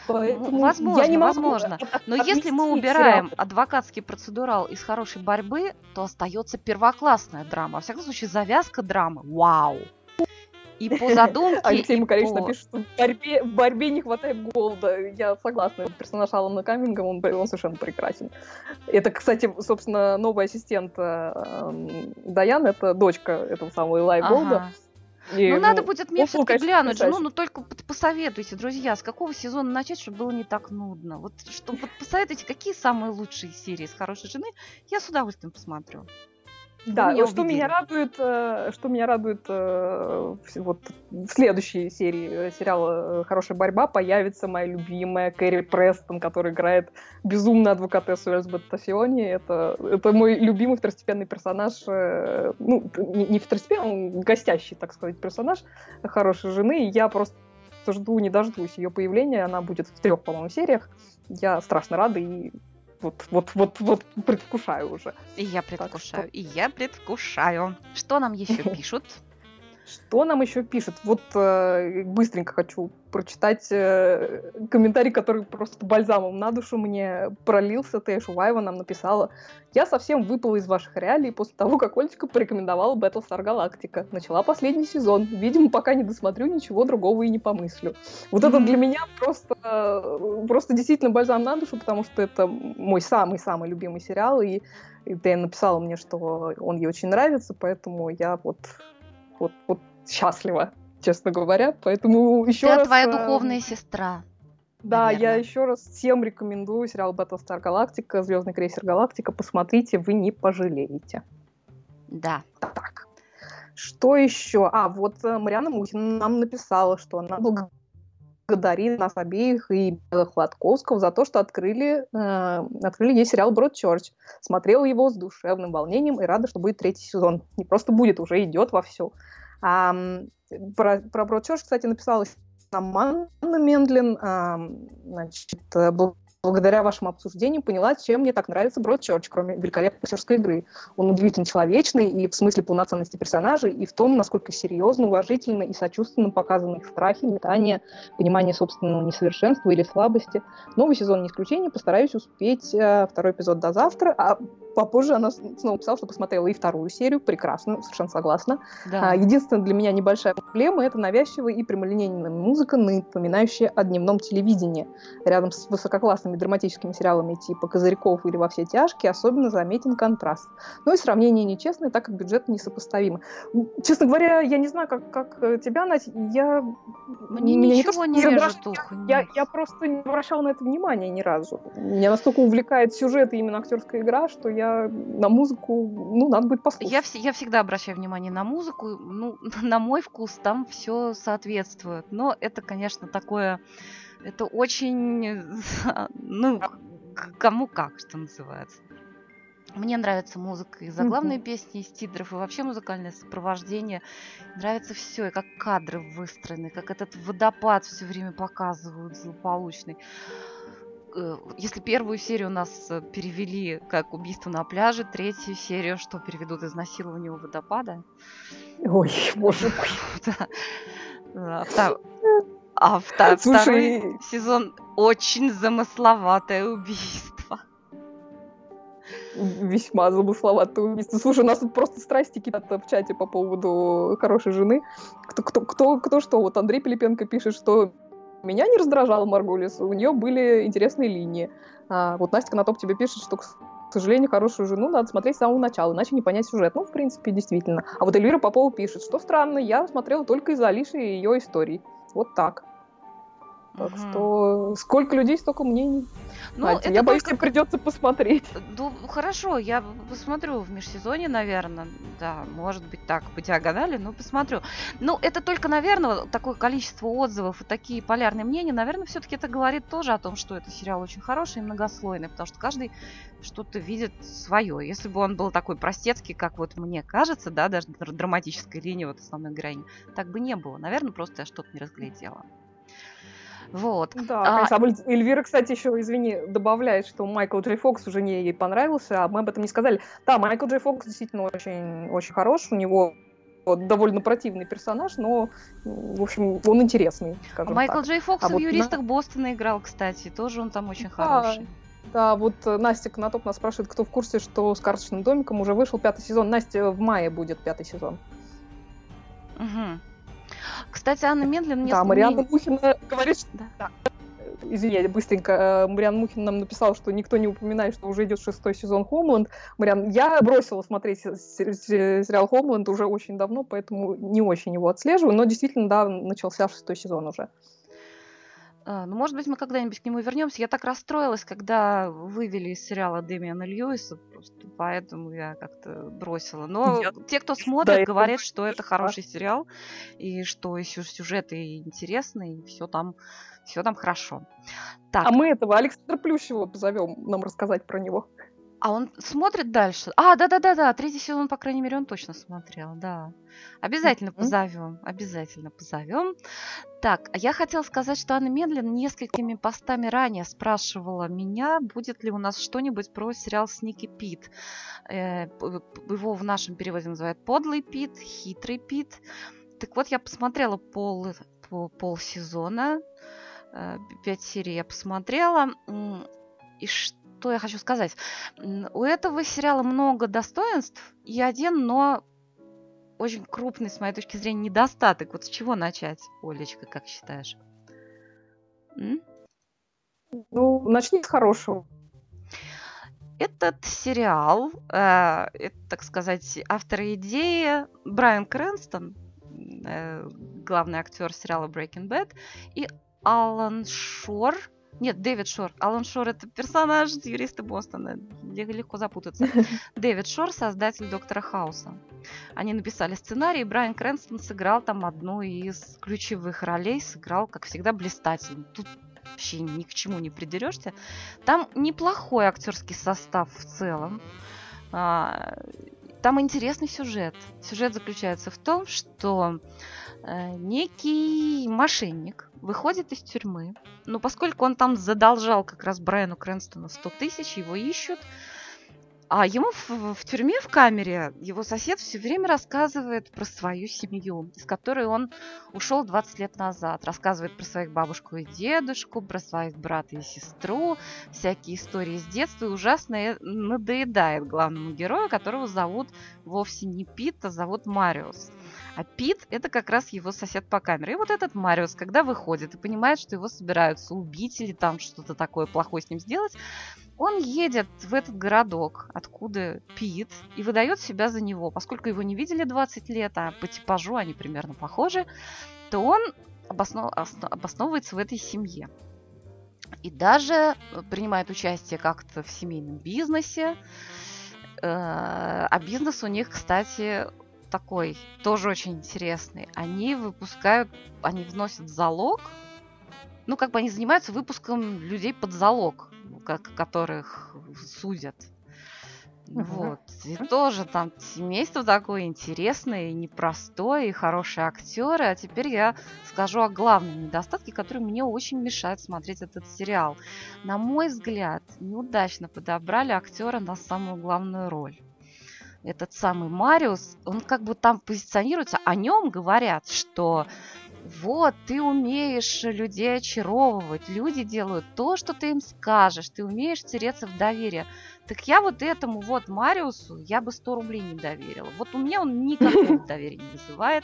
Поэтому возможно, я не могу возможно. Но если мы убираем адвокатский процедурал из хорошей борьбы, то остается первоклассная драма. Во всяком случае, завязка драмы. Вау! И по задумке... Алексей Макаревич по... напишет, что в борьбе, в борьбе не хватает голода. Я согласна. Персонаж Алана Каминга, он, он совершенно прекрасен. Это, кстати, собственно, новый ассистент э, Даян, это дочка этого самого Илай ага. Голда. И, ну, ну, надо будет мне все-таки глянуть же. Ну, ну, только посоветуйте, друзья, с какого сезона начать, чтобы было не так нудно. Вот, чтобы вот посоветуйте, какие самые лучшие серии с хорошей жены, я с удовольствием посмотрю. Да, меня что меня радует, э, что меня радует, э, вот в следующей серии э, сериала «Хорошая борьба» появится моя любимая Кэрри Престон, которая играет безумно адвокатессу Эльзбет Тассиони. Это, это мой любимый второстепенный персонаж, ну, не второстепенный, он гостящий, так сказать, персонаж хорошей жены. И я просто жду, не дождусь ее появления. Она будет в трех, по-моему, сериях. Я страшно рада и вот, вот, вот, вот предвкушаю уже. И я предвкушаю, что... и я предвкушаю. Что нам еще пишут? Что нам еще пишут? Вот э, быстренько хочу прочитать э, комментарий, который просто бальзамом на душу мне пролился. Тэш Вайва нам написала. Я совсем выпала из ваших реалий после того, как Олечка порекомендовала Battlestar Galactica. Начала последний сезон. Видимо, пока не досмотрю, ничего другого и не помыслю. Вот mm-hmm. это для меня просто, просто действительно бальзам на душу, потому что это мой самый-самый любимый сериал, и, и Тэн написала мне, что он ей очень нравится, поэтому я вот вот, вот счастлива, честно говоря. Поэтому еще Ты раз... твоя э, духовная сестра. Да, наверное. я еще раз всем рекомендую сериал Battlestar Galactica, Звездный крейсер Галактика. Посмотрите, вы не пожалеете. Да. Так. Что еще? А, вот э, Мариана Мухина нам написала, что она благодарит нас обеих и Хладковского за то, что открыли, э, открыли ей сериал Бродчерч. Смотрела его с душевным волнением и рада, что будет третий сезон. Не просто будет, уже идет во все. А, про, про Бродчерч, кстати, написала Аманна Мендлин. А, значит, благодаря вашему обсуждению поняла, чем мне так нравится Бродчерч, кроме великолепной актерской игры. Он удивительно человечный и в смысле полноценности персонажей, и в том, насколько серьезно, уважительно и сочувственно показаны их страхи, метания, понимание собственного несовершенства или слабости. Новый сезон не исключение, постараюсь успеть э, второй эпизод до завтра, а попозже она снова писала, что посмотрела и вторую серию, прекрасно, совершенно согласна. Да. А, единственная для меня небольшая проблема — это навязчивая и прямолинейная музыка, напоминающая о дневном телевидении. Рядом с высококлассными драматическими сериалами типа «Козырьков» или «Во все тяжкие» особенно заметен контраст. Ну и сравнение нечестное, так как бюджет несопоставимы. Честно говоря, я не знаю, как, как тебя, Надь, я... Мне Меня ничего не, то, не режет я, я, я просто не обращала на это внимания ни разу. Меня настолько увлекает сюжет и именно актерская игра, что я на музыку, ну, надо будет послушать. Я, я всегда обращаю внимание на музыку. Ну, на мой вкус там все соответствует. Но это, конечно, такое... Это очень... Ну, кому как, что называется. Мне нравится музыка и заглавные mm-hmm. песни из титров, и вообще музыкальное сопровождение. Нравится все, и как кадры выстроены, как этот водопад все время показывают злополучный. э, если первую серию у нас э, перевели как убийство на пляже, третью серию что переведут изнасилование у водопада? Ой, боже мой. Да. А, а второй сезон очень замысловатое убийство весьма замысловатое убийство. Слушай, у нас тут просто страсти кипят в чате по поводу хорошей жены. Кто, кто, кто, кто что? Вот Андрей Пилипенко пишет, что меня не раздражала Маргулис, у нее были интересные линии. А, вот Настя Конотоп тебе пишет, что, к сожалению, хорошую жену надо смотреть с самого начала, иначе не понять сюжет. Ну, в принципе, действительно. А вот Эльвира Попова пишет, что странно, я смотрела только из-за Алиши и ее историй. Вот так. Так угу. что сколько людей, столько мнений. Ну, Надя, я боюсь, тебе придется посмотреть. Ну, хорошо, я посмотрю в межсезонье, наверное. Да, может быть так, по диагонали, но посмотрю. Ну, это только, наверное, такое количество отзывов и такие полярные мнения, наверное, все-таки это говорит тоже о том, что это сериал очень хороший и многослойный, потому что каждый что-то видит свое. Если бы он был такой простецкий, как вот мне кажется, да, даже драматической линии вот основной героини, так бы не было. Наверное, просто я что-то не разглядела. Вот. Да, а... конечно. Эльвира, кстати, еще, извини, добавляет, что Майкл Джей Фокс уже не ей понравился, а мы об этом не сказали. Да, Майкл Джей Фокс действительно очень, очень хорош, у него довольно противный персонаж, но, в общем, он интересный, а Майкл так. Джей Фокс а в вот «Юристах на... Бостона» играл, кстати, тоже он там очень да, хороший. Да, вот Настя Конотоп нас спрашивает, кто в курсе, что с «Карточным домиком» уже вышел пятый сезон. Настя, в мае будет пятый сезон. Угу. Кстати, Анна Медлин... Да, Марианна не... Мухина говорит, что... Да. да. Извини, быстренько. Э, Мариан Мухин нам написал, что никто не упоминает, что уже идет шестой сезон Хоумланд. Мариан, я бросила смотреть сериал Хоумланд уже очень давно, поэтому не очень его отслеживаю, но действительно, да, начался шестой сезон уже. А, ну, может быть, мы когда-нибудь к нему вернемся. Я так расстроилась, когда вывели из сериала Дэмиана Льюиса, просто поэтому я как-то бросила. Но я... те, кто смотрит, да, говорят, это... что это хороший сериал, и что еще сюжеты интересные, и все там, все там хорошо. Так. А мы этого Александра Плющева позовем нам рассказать про него. А он смотрит дальше? А, да-да-да-да, третий сезон, по крайней мере, он точно смотрел, да. Обязательно mm-hmm. позовем, обязательно позовем. Так, я хотела сказать, что Анна Медлин несколькими постами ранее спрашивала меня, будет ли у нас что-нибудь про сериал «Сники Пит». Э, его в нашем переводе называют «Подлый Пит», «Хитрый Пит». Так вот, я посмотрела пол, пол, полсезона, э, пять серий я посмотрела. И что что я хочу сказать. У этого сериала много достоинств и один, но очень крупный, с моей точки зрения, недостаток. Вот с чего начать, Олечка, как считаешь? М? Ну, начни с хорошего. Этот сериал, э, это, так сказать, автор идеи Брайан Крэнстон, э, главный актер сериала Breaking Bad, и Алан Шор – нет, Дэвид Шор. Алан Шор это персонаж юриста Бостона. Легко запутаться. Дэвид Шор, создатель Доктора Хауса. Они написали сценарий, и Брайан Крэнстон сыграл там одну из ключевых ролей. Сыграл, как всегда, блистательно. Тут вообще ни к чему не придерешься. Там неплохой актерский состав в целом. Там интересный сюжет. Сюжет заключается в том, что э, некий мошенник выходит из тюрьмы. Но поскольку он там задолжал как раз Брайану Крэнстону 100 тысяч, его ищут. А ему в, в тюрьме, в камере, его сосед все время рассказывает про свою семью, из которой он ушел 20 лет назад. Рассказывает про своих бабушку и дедушку, про своих брата и сестру, всякие истории с детства. И ужасно надоедает главному герою, которого зовут вовсе не Пит, а зовут Мариус. А Пит – это как раз его сосед по камере. И вот этот Мариус, когда выходит и понимает, что его собираются убить или там что-то такое плохое с ним сделать, он едет в этот городок, откуда Пит, и выдает себя за него. Поскольку его не видели 20 лет, а по типажу они примерно похожи, то он обоснов... обосновывается в этой семье. И даже принимает участие как-то в семейном бизнесе. Э, а бизнес у них, кстати, такой, тоже очень интересный. Они выпускают, они вносят залог, ну, как бы они занимаются выпуском людей под залог, как, которых судят. Вот. И тоже там семейство такое интересное, непростое, и хорошие актеры. А теперь я скажу о главном недостатке, который мне очень мешает смотреть этот сериал. На мой взгляд, неудачно подобрали актера на самую главную роль этот самый Мариус, он как бы там позиционируется, о нем говорят, что вот, ты умеешь людей очаровывать, люди делают то, что ты им скажешь, ты умеешь тереться в доверие. Так я вот этому вот Мариусу, я бы 100 рублей не доверила. Вот у меня он никакого доверия не вызывает.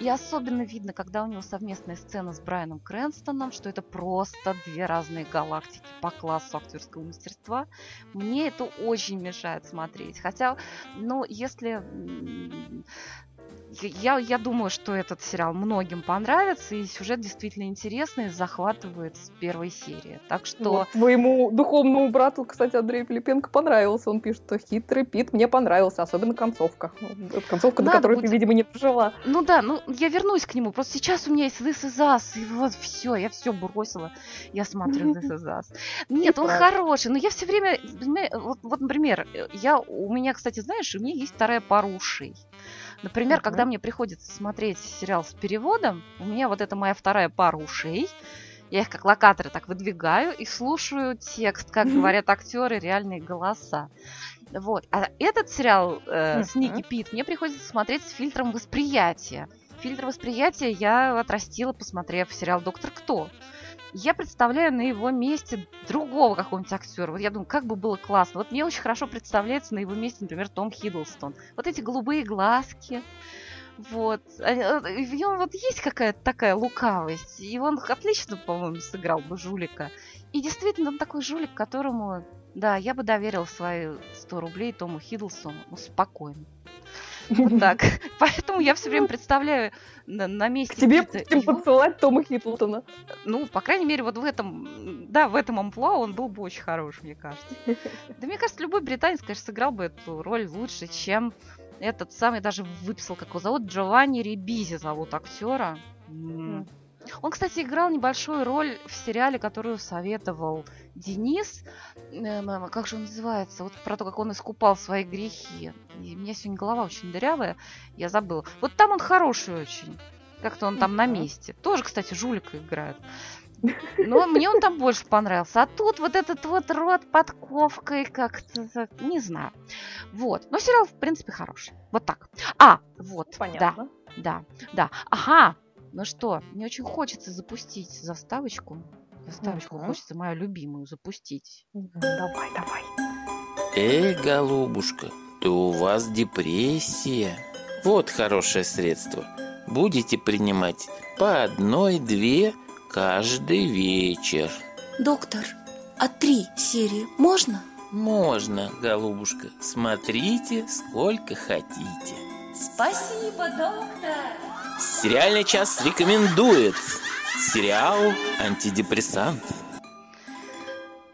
И особенно видно, когда у него совместная сцена с Брайаном Крэнстоном, что это просто две разные галактики по классу актерского мастерства. Мне это очень мешает смотреть. Хотя, ну, если я, я думаю, что этот сериал многим понравится, и сюжет действительно интересный, захватывает с первой серии. Так что... Вот, твоему духовному брату, кстати, Андрей Филипенко понравился. Он пишет, что хитрый Пит мне понравился, особенно концовка. Концовка, Надо до которой будет... ты, видимо, не прожила. Ну да, ну я вернусь к нему. Просто сейчас у меня есть This is Us, и вот все, я все бросила. Я смотрю This is Us. Нет, он хороший, но я все время... Вот, вот, например, я, у меня, кстати, знаешь, у меня есть вторая пара ушей. Например, uh-huh. когда мне приходится смотреть сериал с переводом, у меня вот это моя вторая пара ушей. Я их как локаторы так выдвигаю и слушаю текст, как говорят актеры, реальные голоса. Вот. А этот сериал э, с Ники Пит мне приходится смотреть с фильтром восприятия. Фильтр восприятия я отрастила, посмотрев сериал «Доктор Кто» я представляю на его месте другого какого-нибудь актера. Вот я думаю, как бы было классно. Вот мне очень хорошо представляется на его месте, например, Том Хиддлстон. Вот эти голубые глазки, вот. А, а, в нем вот есть какая-то такая лукавость. И он отлично, по-моему, сыграл бы жулика. И действительно, он такой жулик, которому, да, я бы доверил свои 100 рублей Тому Хиддлсону ну, спокойно. Вот так. Поэтому я все время представляю на, на месте... К тебе будем его... подсылать Тома Хиддлтона. Ну, по крайней мере, вот в этом... Да, в этом амплуа он был бы очень хорош, мне кажется. Да мне кажется, любой британец, конечно, сыграл бы эту роль лучше, чем этот самый, даже выписал, как его зовут, Джованни Рибизи зовут актера. Он, кстати, играл небольшую роль в сериале, которую советовал Денис. Эм, как же он называется? Вот про то, как он искупал свои грехи. И у меня сегодня голова очень дырявая, я забыла. Вот там он хороший очень. Как-то он там на месте. Тоже, кстати, жулика играет. Но мне он там больше понравился. А тут вот этот вот рот подковкой как-то, не знаю. Вот. Но сериал, в принципе, хороший. Вот так. А, вот. Понятно. Да, да, да. Ага, ну что, мне очень хочется запустить заставочку. Заставочку угу. хочется мою любимую запустить. Давай, давай. Эй, голубушка, то у вас депрессия. Вот хорошее средство. Будете принимать по одной-две каждый вечер. Доктор, а три серии можно? Можно, голубушка. Смотрите, сколько хотите. Спасибо, доктор. Сериальный час рекомендует сериал «Антидепрессант».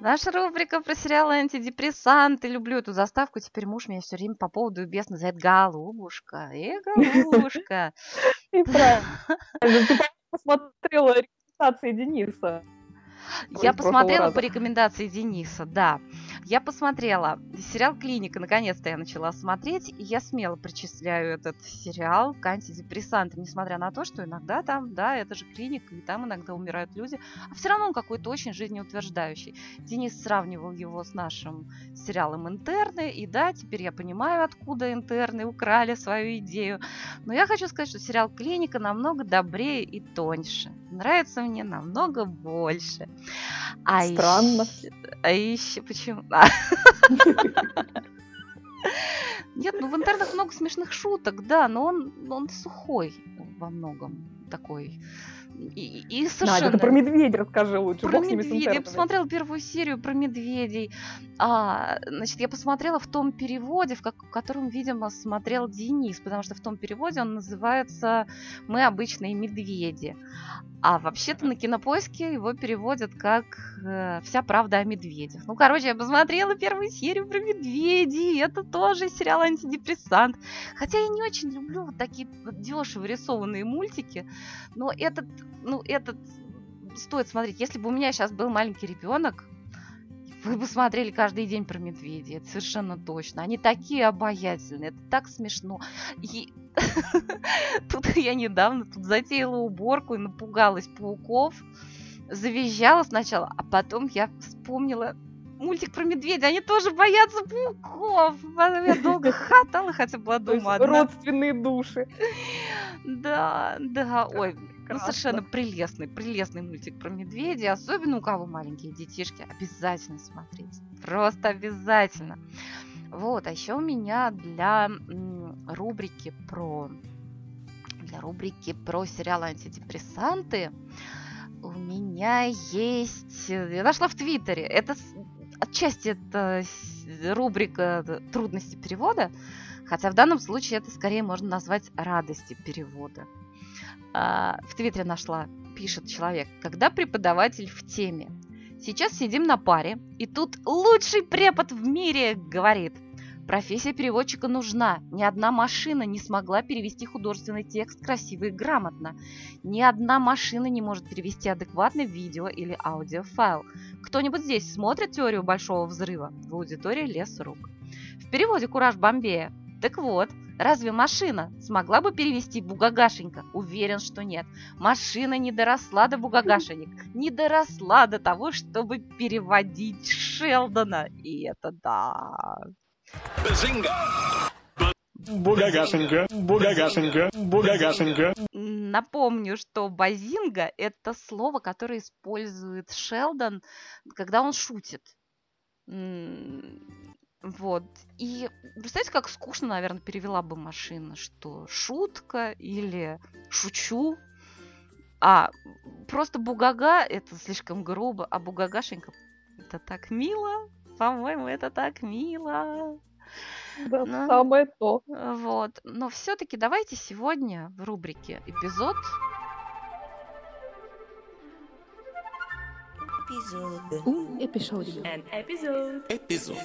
Наша рубрика про сериалы антидепрессанты. Люблю эту заставку. Теперь муж меня все время по поводу бес называет голубушка. Э, голубушка. И правильно. Ты посмотрела рекомендации Дениса. Я посмотрела по рекомендации Дениса, да. Я посмотрела сериал «Клиника», наконец-то я начала смотреть, и я смело причисляю этот сериал к антидепрессантам, несмотря на то, что иногда там, да, это же клиника, и там иногда умирают люди, а все равно он какой-то очень жизнеутверждающий. Денис сравнивал его с нашим сериалом «Интерны», и да, теперь я понимаю, откуда интерны украли свою идею, но я хочу сказать, что сериал «Клиника» намного добрее и тоньше. Нравится мне намного больше. А Странно. Еще, а еще почему? Нет, ну в интернетах много смешных шуток, да, но он, он сухой во многом такой. И, и совершенно... Надя, ты про медведей расскажи лучше. Про медведей. Я посмотрела первую серию про медведей. А, значит, я посмотрела в том переводе, в, как, в котором, видимо, смотрел Денис, потому что в том переводе он называется «Мы обычные медведи». А вообще-то на кинопоиске его переводят как э, «Вся правда о медведях». Ну, короче, я посмотрела первую серию про медведей. Это тоже сериал антидепрессант. Хотя я не очень люблю вот такие дешево рисованные мультики. Но этот, ну, этот стоит смотреть. Если бы у меня сейчас был маленький ребенок, вы бы смотрели каждый день про медведей, это совершенно точно. Они такие обаятельные, это так смешно. И тут я недавно тут затеяла уборку и напугалась пауков, завизжала сначала, а потом я вспомнила мультик про медведя, они тоже боятся пауков. Я долго хатала, хотя была дома одна. Родственные души. Да, да, ой, ну, совершенно прелестный, прелестный мультик про медведя. Особенно у кого маленькие детишки. Обязательно смотрите. Просто обязательно. Вот, а еще у меня для рубрики про для рубрики про сериалы антидепрессанты у меня есть... Я нашла в Твиттере. Это отчасти это рубрика трудности перевода, хотя в данном случае это скорее можно назвать радости перевода. А, в Твиттере нашла, пишет человек, когда преподаватель в теме. Сейчас сидим на паре, и тут лучший препод в мире говорит – Профессия переводчика нужна. Ни одна машина не смогла перевести художественный текст красиво и грамотно. Ни одна машина не может перевести адекватный видео или аудиофайл. Кто-нибудь здесь смотрит теорию Большого Взрыва? В аудитории лес рук. В переводе «Кураж Бомбея». Так вот, разве машина смогла бы перевести Бугагашенька? Уверен, что нет. Машина не доросла до Бугагашенек. Не доросла до того, чтобы переводить Шелдона. И это да. Базинга! Бугагашенька, бугагашенька, бугагашенька. Напомню, что базинга – это слово, которое использует Шелдон, когда он шутит. Вот. И представьте, как скучно, наверное, перевела бы машина, что шутка или шучу. А просто бугага – это слишком грубо, а бугагашенька – это так мило. По-моему, это так мило. Да, ну, самое то. Вот. Но все-таки давайте сегодня в рубрике эпизод. Эпизод. Эпизод. Эпизод.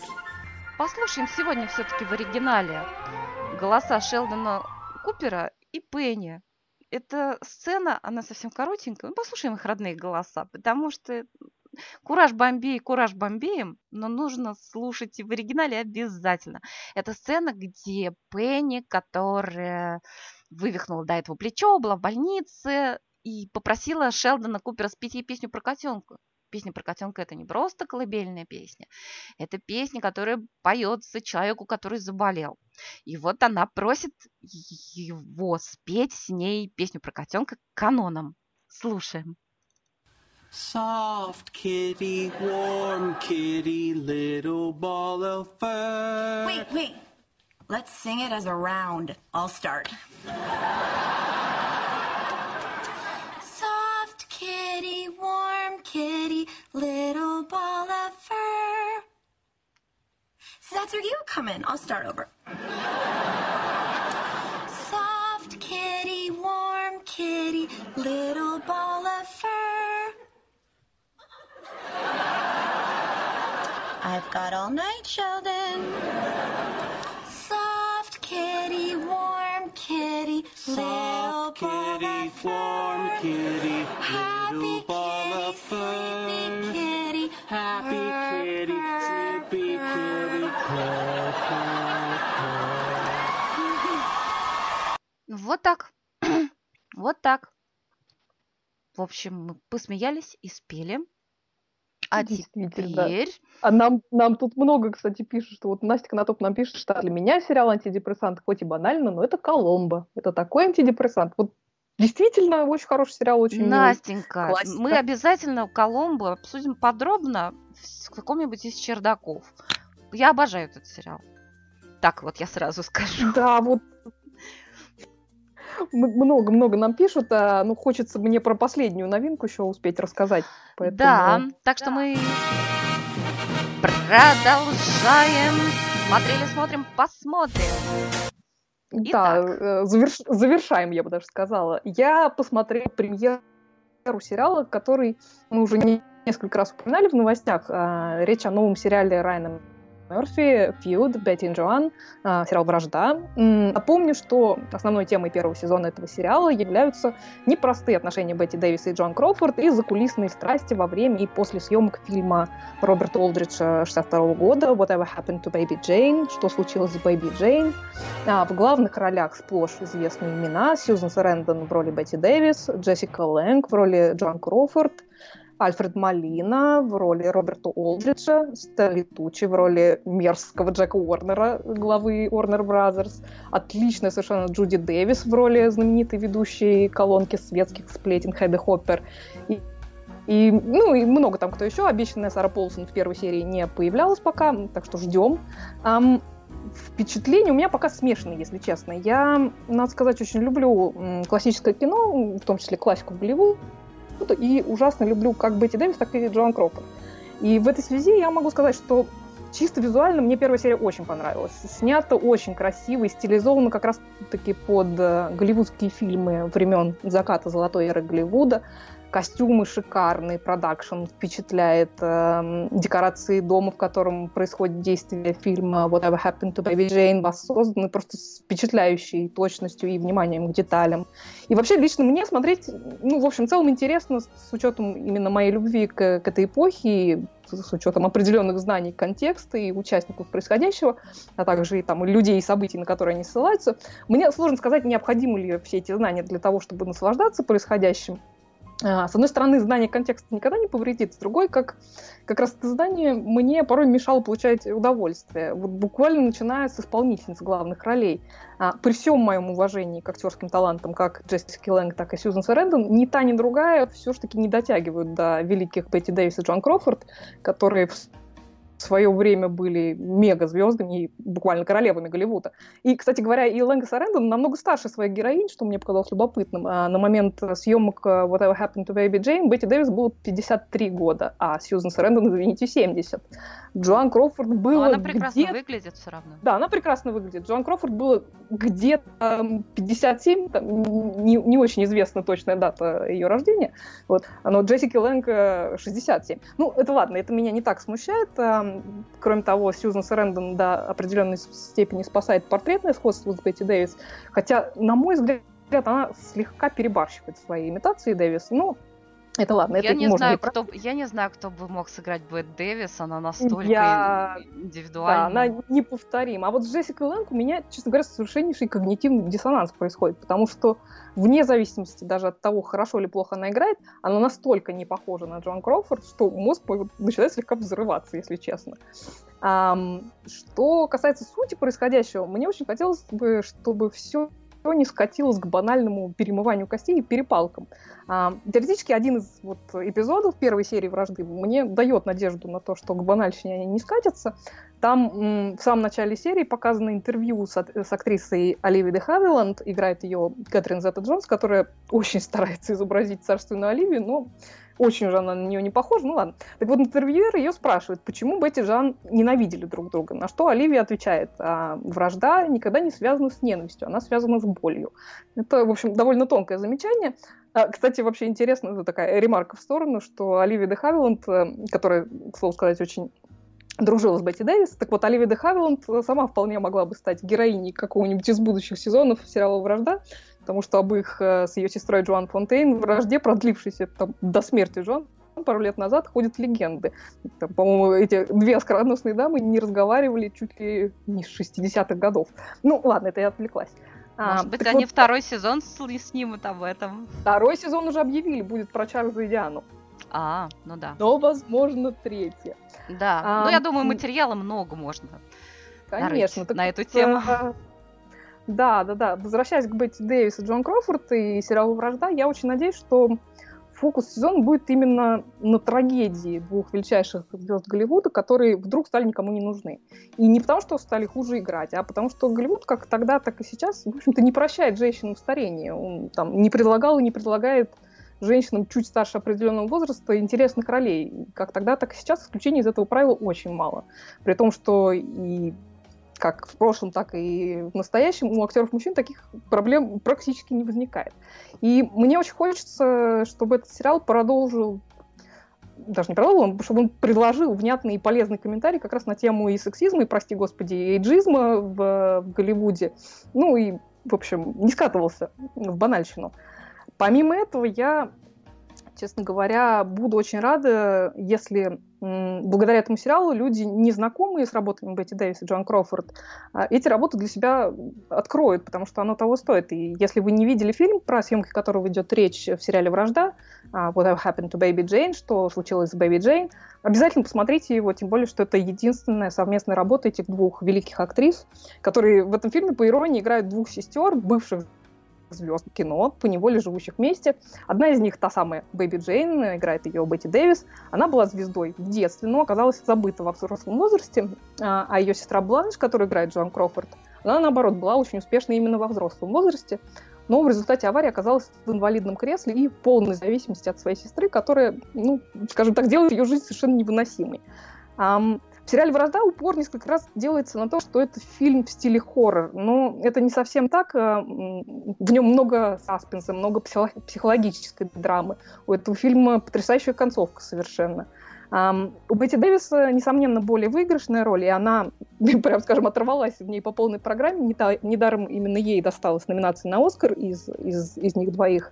Послушаем сегодня все-таки в оригинале голоса Шелдона Купера и Пенни. Эта сцена, она совсем коротенькая. Ну, послушаем их родные голоса, потому что Кураж Бомбей, Кураж Бомбеем, но нужно слушать и в оригинале обязательно. Это сцена, где Пенни, которая вывихнула до этого плечо, была в больнице и попросила Шелдона Купера спеть ей песню про котенка. Песня про котенка это не просто колыбельная песня, это песня, которая поется человеку, который заболел. И вот она просит его спеть с ней песню про котенка каноном. Слушаем. Soft kitty, warm kitty, little ball of fur. Wait, wait. Let's sing it as a round. I'll start. Kitty, little ball of fur. So that's where you come in. I'll start over. Soft kitty, warm kitty, little ball of fur. I've got all night, Sheldon. Soft kitty, warm kitty, little ball of fur. kitty, Happy kitty, sleepy kitty, purr, purr, purr. Вот так. вот так. В общем, мы посмеялись и спели. А теперь... А нам, нам тут много, кстати, пишут, что вот Настя Конотоп нам пишет, что для меня сериал антидепрессант хоть и банально, но это Коломбо. Это такой антидепрессант. Вот действительно очень хороший сериал, очень. Настенька, Классика. мы обязательно Коломбо обсудим подробно в каком-нибудь из чердаков. Я обожаю этот сериал. Так вот, я сразу скажу. Да, вот много-много нам пишут, а, ну, хочется мне про последнюю новинку еще успеть рассказать. Поэтому... Да, так что мы продолжаем. Смотрели, смотрим, посмотрим. Да, Итак. э, заверш- завершаем, я бы даже сказала. Я посмотрела премьеру сериала, который мы уже не- несколько раз упоминали в новостях. А, Речь о новом сериале Райана Мерфи, Фьюд, Бетти и Джоан, а, сериал «Вражда». Напомню, что основной темой первого сезона этого сериала являются непростые отношения Бетти Дэвиса и Джон Кроуфорд и закулисные страсти во время и после съемок фильма Роберта Олдриджа 62 года «Whatever Happened to Baby Jane», «Что случилось с Бэйби Джейн». А, в главных ролях сплошь известные имена Сьюзен Сарендон в роли Бетти Дэвис, Джессика Лэнг в роли Джон Кроуфорд, Альфред Малина в роли Роберта Олдриджа, Стэнли Тучи в роли мерзкого Джека Уорнера, главы Warner Brothers, отличная совершенно Джуди Дэвис в роли знаменитой ведущей колонки светских сплетен Хэдди Хоппер. И, и, ну, и много там кто еще. Обещанная Сара Полсон в первой серии не появлялась пока, так что ждем. Um, впечатления у меня пока смешанные, если честно. Я, надо сказать, очень люблю классическое кино, в том числе классику Голливуда, и ужасно люблю как Бетти Дэвис, так и Джоан Кроуфорд. И в этой связи я могу сказать, что чисто визуально мне первая серия очень понравилась. Снято очень красиво и стилизовано как раз-таки под э, голливудские фильмы времен заката золотой эры Голливуда костюмы шикарные, продакшн впечатляет, э, декорации дома, в котором происходит действие фильма Whatever Happened to Baby Jane воссозданы просто с впечатляющей точностью и вниманием к деталям. И вообще лично мне смотреть, ну, в общем, в целом интересно с учетом именно моей любви к, к этой эпохе, и с учетом определенных знаний контекста и участников происходящего, а также и там людей и событий, на которые они ссылаются. Мне сложно сказать, необходимы ли все эти знания для того, чтобы наслаждаться происходящим. А, с одной стороны, знание контекста никогда не повредит, с другой, как, как раз это знание мне порой мешало получать удовольствие. Вот буквально начиная с исполнительниц главных ролей. А, при всем моем уважении к актерским талантам, как Джессики Лэнг, так и Сьюзен Сарендон, ни та, ни другая все-таки не дотягивают до великих Бетти Дэвис и Джон Крофорд, которые в свое время были мега-звездами и буквально королевами Голливуда. И, кстати говоря, и Лэнга Сарендон намного старше своих героинь, что мне показалось любопытным. А на момент съемок э, Whatever Happened to Baby Jane Бетти Дэвис было 53 года, а Сьюзен Сарендон, извините, 70. Джоан Кроуфорд было Но она прекрасно где... выглядит все равно. Да, она прекрасно выглядит. Джоан Кроуфорд было где-то 57, там, не, не очень известна точная дата ее рождения, вот, но Джессики Лэнг 67. Ну, это ладно, это меня не так смущает. Кроме того, Сьюзан Сарендон до определенной степени спасает портретное сходство с Бетти Дэвис, хотя, на мой взгляд, она слегка перебарщивает свои имитации Дэвис, но это ладно, я это не можно знаю, кто, Я не знаю, кто бы мог сыграть Бет Дэвис, она настолько я... индивидуальна. Да, она неповторима. А вот с Джессикой Лэнг у меня, честно говоря, совершеннейший когнитивный диссонанс происходит, потому что вне зависимости даже от того, хорошо или плохо она играет, она настолько не похожа на Джоан Кроуфорд, что мозг начинает слегка взрываться, если честно. А, что касается сути происходящего, мне очень хотелось бы, чтобы все не скатилось к банальному перемыванию костей и перепалкам. А, теоретически один из вот эпизодов первой серии «Вражды» мне дает надежду на то, что к банальщине они не скатятся. Там в самом начале серии показано интервью с, с актрисой Оливией де Хавиланд, играет ее Кэтрин Зетта Джонс, которая очень старается изобразить царственную Оливию, но очень уже она на нее не похожа, ну ладно. Так вот, интервьюер ее спрашивает, почему Бетти и Жан ненавидели друг друга, на что Оливия отвечает, а, вражда никогда не связана с ненавистью, она связана с болью. Это, в общем, довольно тонкое замечание. А, кстати, вообще интересно, это такая ремарка в сторону, что Оливия де Хавиланд, э, которая, к слову сказать, очень дружила с Бетти Дэвис. Так вот, Оливия де Хавиланд сама вполне могла бы стать героиней какого-нибудь из будущих сезонов сериала «Вражда», потому что об их э, с ее сестрой Джоан Фонтейн вражде, продлившейся там, до смерти Джоан, пару лет назад ходят легенды. Там, по-моему, эти две оскароносные дамы не разговаривали чуть ли не с 60-х годов. Ну, ладно, это я отвлеклась. А, Может а, быть, они вот, второй сезон снимут об этом. Второй сезон уже объявили, будет про Чарльза и Диану. А, ну да. Но, возможно, третья. Да, а, ну я думаю, материала много можно Конечно. на эту тему. А, да, да, да. Возвращаясь к Бетти Дэвис Джон Кроуфорд и сериалу «Вражда», я очень надеюсь, что фокус сезона будет именно на трагедии двух величайших звезд Голливуда, которые вдруг стали никому не нужны. И не потому, что стали хуже играть, а потому что Голливуд как тогда, так и сейчас, в общем-то, не прощает женщинам старение. Он там не предлагал и не предлагает женщинам чуть старше определенного возраста интересных ролей. Как тогда, так и сейчас исключений из этого правила очень мало. При том, что и как в прошлом, так и в настоящем у актеров мужчин таких проблем практически не возникает. И мне очень хочется, чтобы этот сериал продолжил даже не продолжил, чтобы он предложил внятный и полезный комментарий как раз на тему и сексизма, и, прости господи, и эйджизма в, в Голливуде. Ну и, в общем, не скатывался в банальщину. Помимо этого, я честно говоря, буду очень рада, если благодаря этому сериалу люди, незнакомые с работами Бетти Дэвис и Джон Кроуфорд, а, эти работы для себя откроют, потому что оно того стоит. И если вы не видели фильм, про съемки которого идет речь в сериале «Вражда», а, What Happened to Baby Jane, что случилось с Baby Jane, обязательно посмотрите его, тем более, что это единственная совместная работа этих двух великих актрис, которые в этом фильме, по иронии, играют двух сестер, бывших звезд кино, по неволе живущих вместе. Одна из них, та самая Бэби Джейн, играет ее Бетти Дэвис. Она была звездой в детстве, но оказалась забыта во взрослом возрасте. А, а ее сестра Бланш, которая играет Джоан Крофорд, она, наоборот, была очень успешной именно во взрослом возрасте. Но в результате аварии оказалась в инвалидном кресле и в полной зависимости от своей сестры, которая, ну, скажем так, делает ее жизнь совершенно невыносимой. В сериале «Вражда» упор несколько раз делается на то, что это фильм в стиле хоррор. Но это не совсем так. Э, в нем много саспенса, много психологической драмы. У этого фильма потрясающая концовка совершенно. У Бетти Дэвиса, несомненно, более выигрышная роль, и она, прям скажем, оторвалась в ней по полной программе. Недаром именно ей досталась номинация на Оскар из, из, из них двоих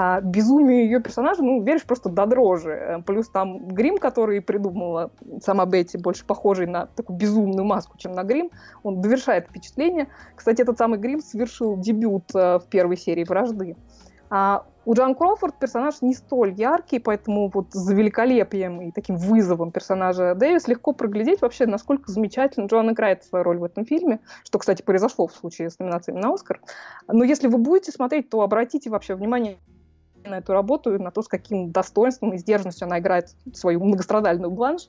а, безумию ее персонажа, ну, веришь просто до дрожи. Э, плюс там грим, который придумала сама Бетти, больше похожий на такую безумную маску, чем на грим, он довершает впечатление. Кстати, этот самый грим совершил дебют э, в первой серии «Вражды». А у Джан Кроуфорд персонаж не столь яркий, поэтому вот за великолепием и таким вызовом персонажа Дэвис легко проглядеть вообще, насколько замечательно Джоан играет свою роль в этом фильме, что, кстати, произошло в случае с номинацией на Оскар. Но если вы будете смотреть, то обратите вообще внимание на эту работу, и на то, с каким достоинством и сдержанностью она играет свою многострадальную бланш.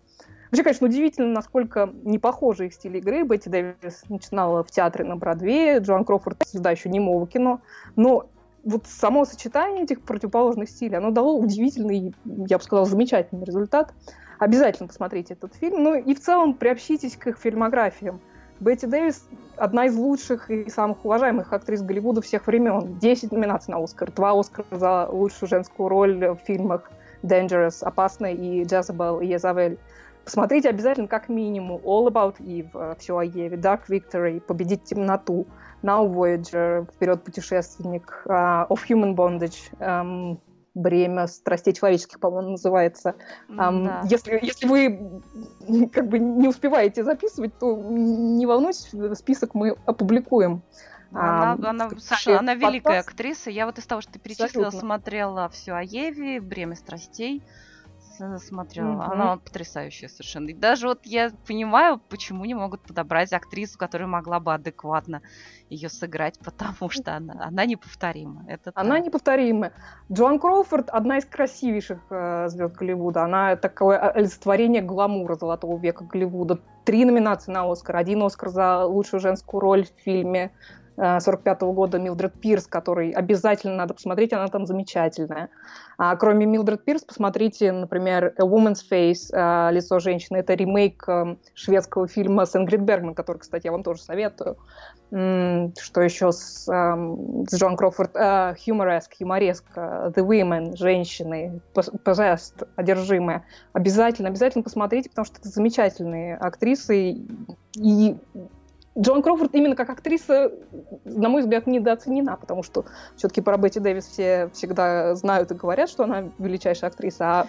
Вообще, конечно, удивительно, насколько не похожи их стиль игры. Бетти Дэвис начинала в театре на Бродвее, Джоан Крофорд — звезда еще немого кино. Но вот само сочетание этих противоположных стилей, оно дало удивительный, я бы сказала, замечательный результат. Обязательно посмотрите этот фильм. Ну и в целом приобщитесь к их фильмографиям. Бетти Дэвис одна из лучших и самых уважаемых актрис Голливуда всех времен. Десять номинаций на Оскар. Два Оскара за лучшую женскую роль в фильмах Dangerous, Опасная и Jezebel и Езавель. Посмотрите обязательно как минимум All About Eve, все о Еве, Dark Victory, Победить темноту, Now Voyager, Вперед путешественник, uh, Of Human Bondage, um, бремя страстей человеческих, по-моему, называется. Да. Если, если вы как бы не успеваете записывать, то не волнуйтесь, список мы опубликуем. Она, а, она, совершенно, она великая актриса. Я вот из того, что ты перечислила, Абсолютно. смотрела все о Еве, Бремя страстей смотрела. Угу. Она потрясающая совершенно. И даже вот я понимаю, почему не могут подобрать актрису, которая могла бы адекватно ее сыграть, потому что она, она неповторима. Это она так. неповторима. Джоан Кроуфорд одна из красивейших э, звезд Голливуда. Она такое олицетворение гламура золотого века Голливуда. Три номинации на Оскар. Один Оскар за лучшую женскую роль в фильме 45 -го года Милдред Пирс, который обязательно надо посмотреть, она там замечательная. А, кроме Милдред Пирс, посмотрите, например, A Woman's Face, а, лицо женщины. Это ремейк а, шведского фильма с Ингрид Бергман, который, кстати, я вам тоже советую. Что еще с, с Джон Кроуфорд? Humorеск, юмореска, The Women, женщины, Possessed, одержимые. Обязательно, обязательно посмотрите, потому что это замечательные актрисы. И Джон Кроуфорд именно как актриса, на мой взгляд, недооценена, потому что все-таки про Бетти Дэвис все всегда знают и говорят, что она величайшая актриса, а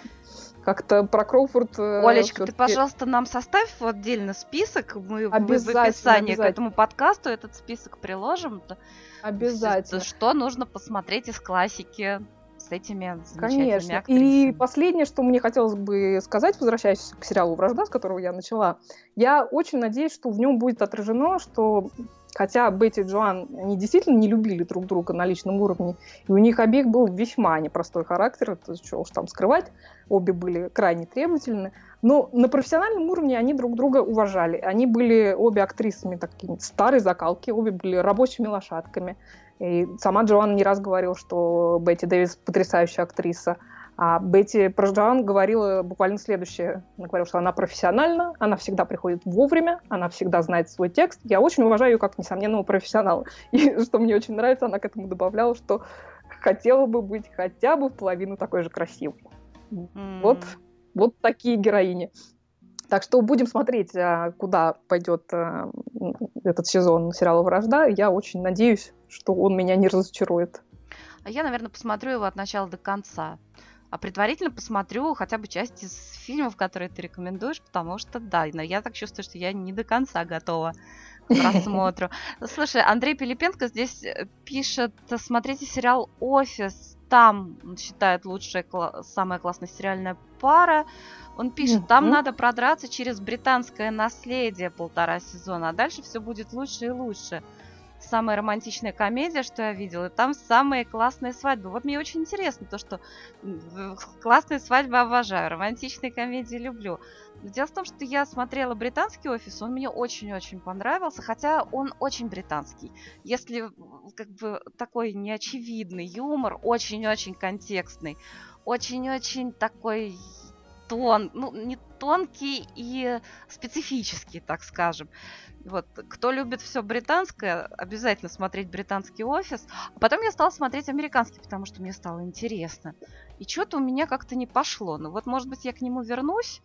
как-то про Кроуфорд... Э, Олечка, ты, пожалуйста, нам составь отдельно список, мы, мы в описании к этому подкасту этот список приложим. Обязательно. Что нужно посмотреть из классики с этими Конечно. Актрисами. И последнее, что мне хотелось бы сказать, возвращаясь к сериалу «Вражда», с которого я начала, я очень надеюсь, что в нем будет отражено, что хотя Бетти и Джоан, они действительно не любили друг друга на личном уровне, и у них обеих был весьма непростой характер, это что уж там скрывать, обе были крайне требовательны, но на профессиональном уровне они друг друга уважали. Они были обе актрисами такими старой закалки, обе были рабочими лошадками. И сама Джоан не раз говорила, что Бетти Дэвис потрясающая актриса. А Бетти про Джоан говорила буквально следующее. Она говорила, что она профессиональна, она всегда приходит вовремя, она всегда знает свой текст. Я очень уважаю ее как несомненного профессионала. И что мне очень нравится, она к этому добавляла, что хотела бы быть хотя бы в половину такой же красивой. Mm. Вот Вот такие героини. Так что будем смотреть, а, куда пойдет а, этот сезон сериала «Вражда». Я очень надеюсь, что он меня не разочарует. А я, наверное, посмотрю его от начала до конца. А предварительно посмотрю хотя бы часть из фильмов, которые ты рекомендуешь, потому что, да, но я так чувствую, что я не до конца готова к просмотру. Слушай, Андрей Пилипенко здесь э, пишет, смотрите сериал «Офис», там считает лучшая, самая классная сериальная пара. Он пишет, там надо продраться через британское наследие полтора сезона, а дальше все будет лучше и лучше самая романтичная комедия, что я видела, и там самые классные свадьбы. Вот мне очень интересно то, что классные свадьбы обожаю, романтичные комедии люблю. Дело в том, что я смотрела британский офис, он мне очень-очень понравился, хотя он очень британский. Если как бы такой неочевидный юмор, очень-очень контекстный, очень-очень такой тон, ну, не тонкий и специфический, так скажем. Вот, кто любит все британское, обязательно смотреть британский офис. А потом я стала смотреть американский, потому что мне стало интересно. И что-то у меня как-то не пошло. Ну вот, может быть, я к нему вернусь,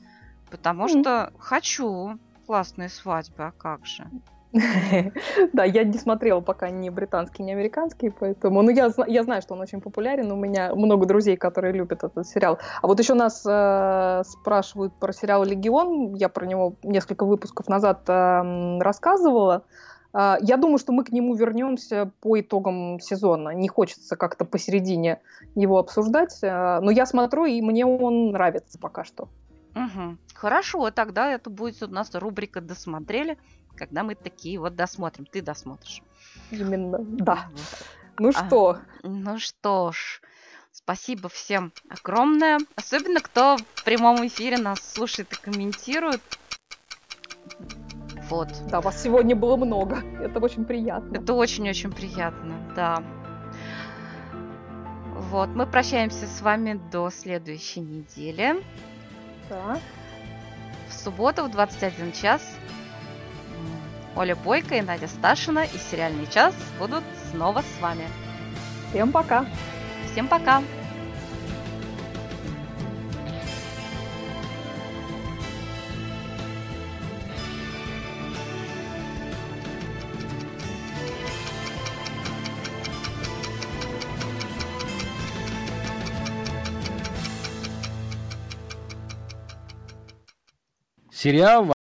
потому mm-hmm. что хочу классные свадьбы, а как же? Да, я не смотрела пока ни британский, ни американский, поэтому... Ну, я, знаю, что он очень популярен, у меня много друзей, которые любят этот сериал. А вот еще нас э, спрашивают про сериал «Легион», я про него несколько выпусков назад э, рассказывала. Э, я думаю, что мы к нему вернемся по итогам сезона. Не хочется как-то посередине его обсуждать, э, но я смотрю, и мне он нравится пока что. Угу. Хорошо, тогда это будет у нас рубрика «Досмотрели» когда мы такие вот досмотрим. Ты досмотришь. Именно, да. Ну что? А, ну что ж, спасибо всем огромное. Особенно, кто в прямом эфире нас слушает и комментирует. Вот. Да, вас сегодня было много. Это очень приятно. Это очень-очень приятно, да. Вот, мы прощаемся с вами до следующей недели. Да. В субботу в 21 час Оля Бойко и Надя Сташина и «Сериальный час» будут снова с вами. Всем пока! Всем пока! Сериал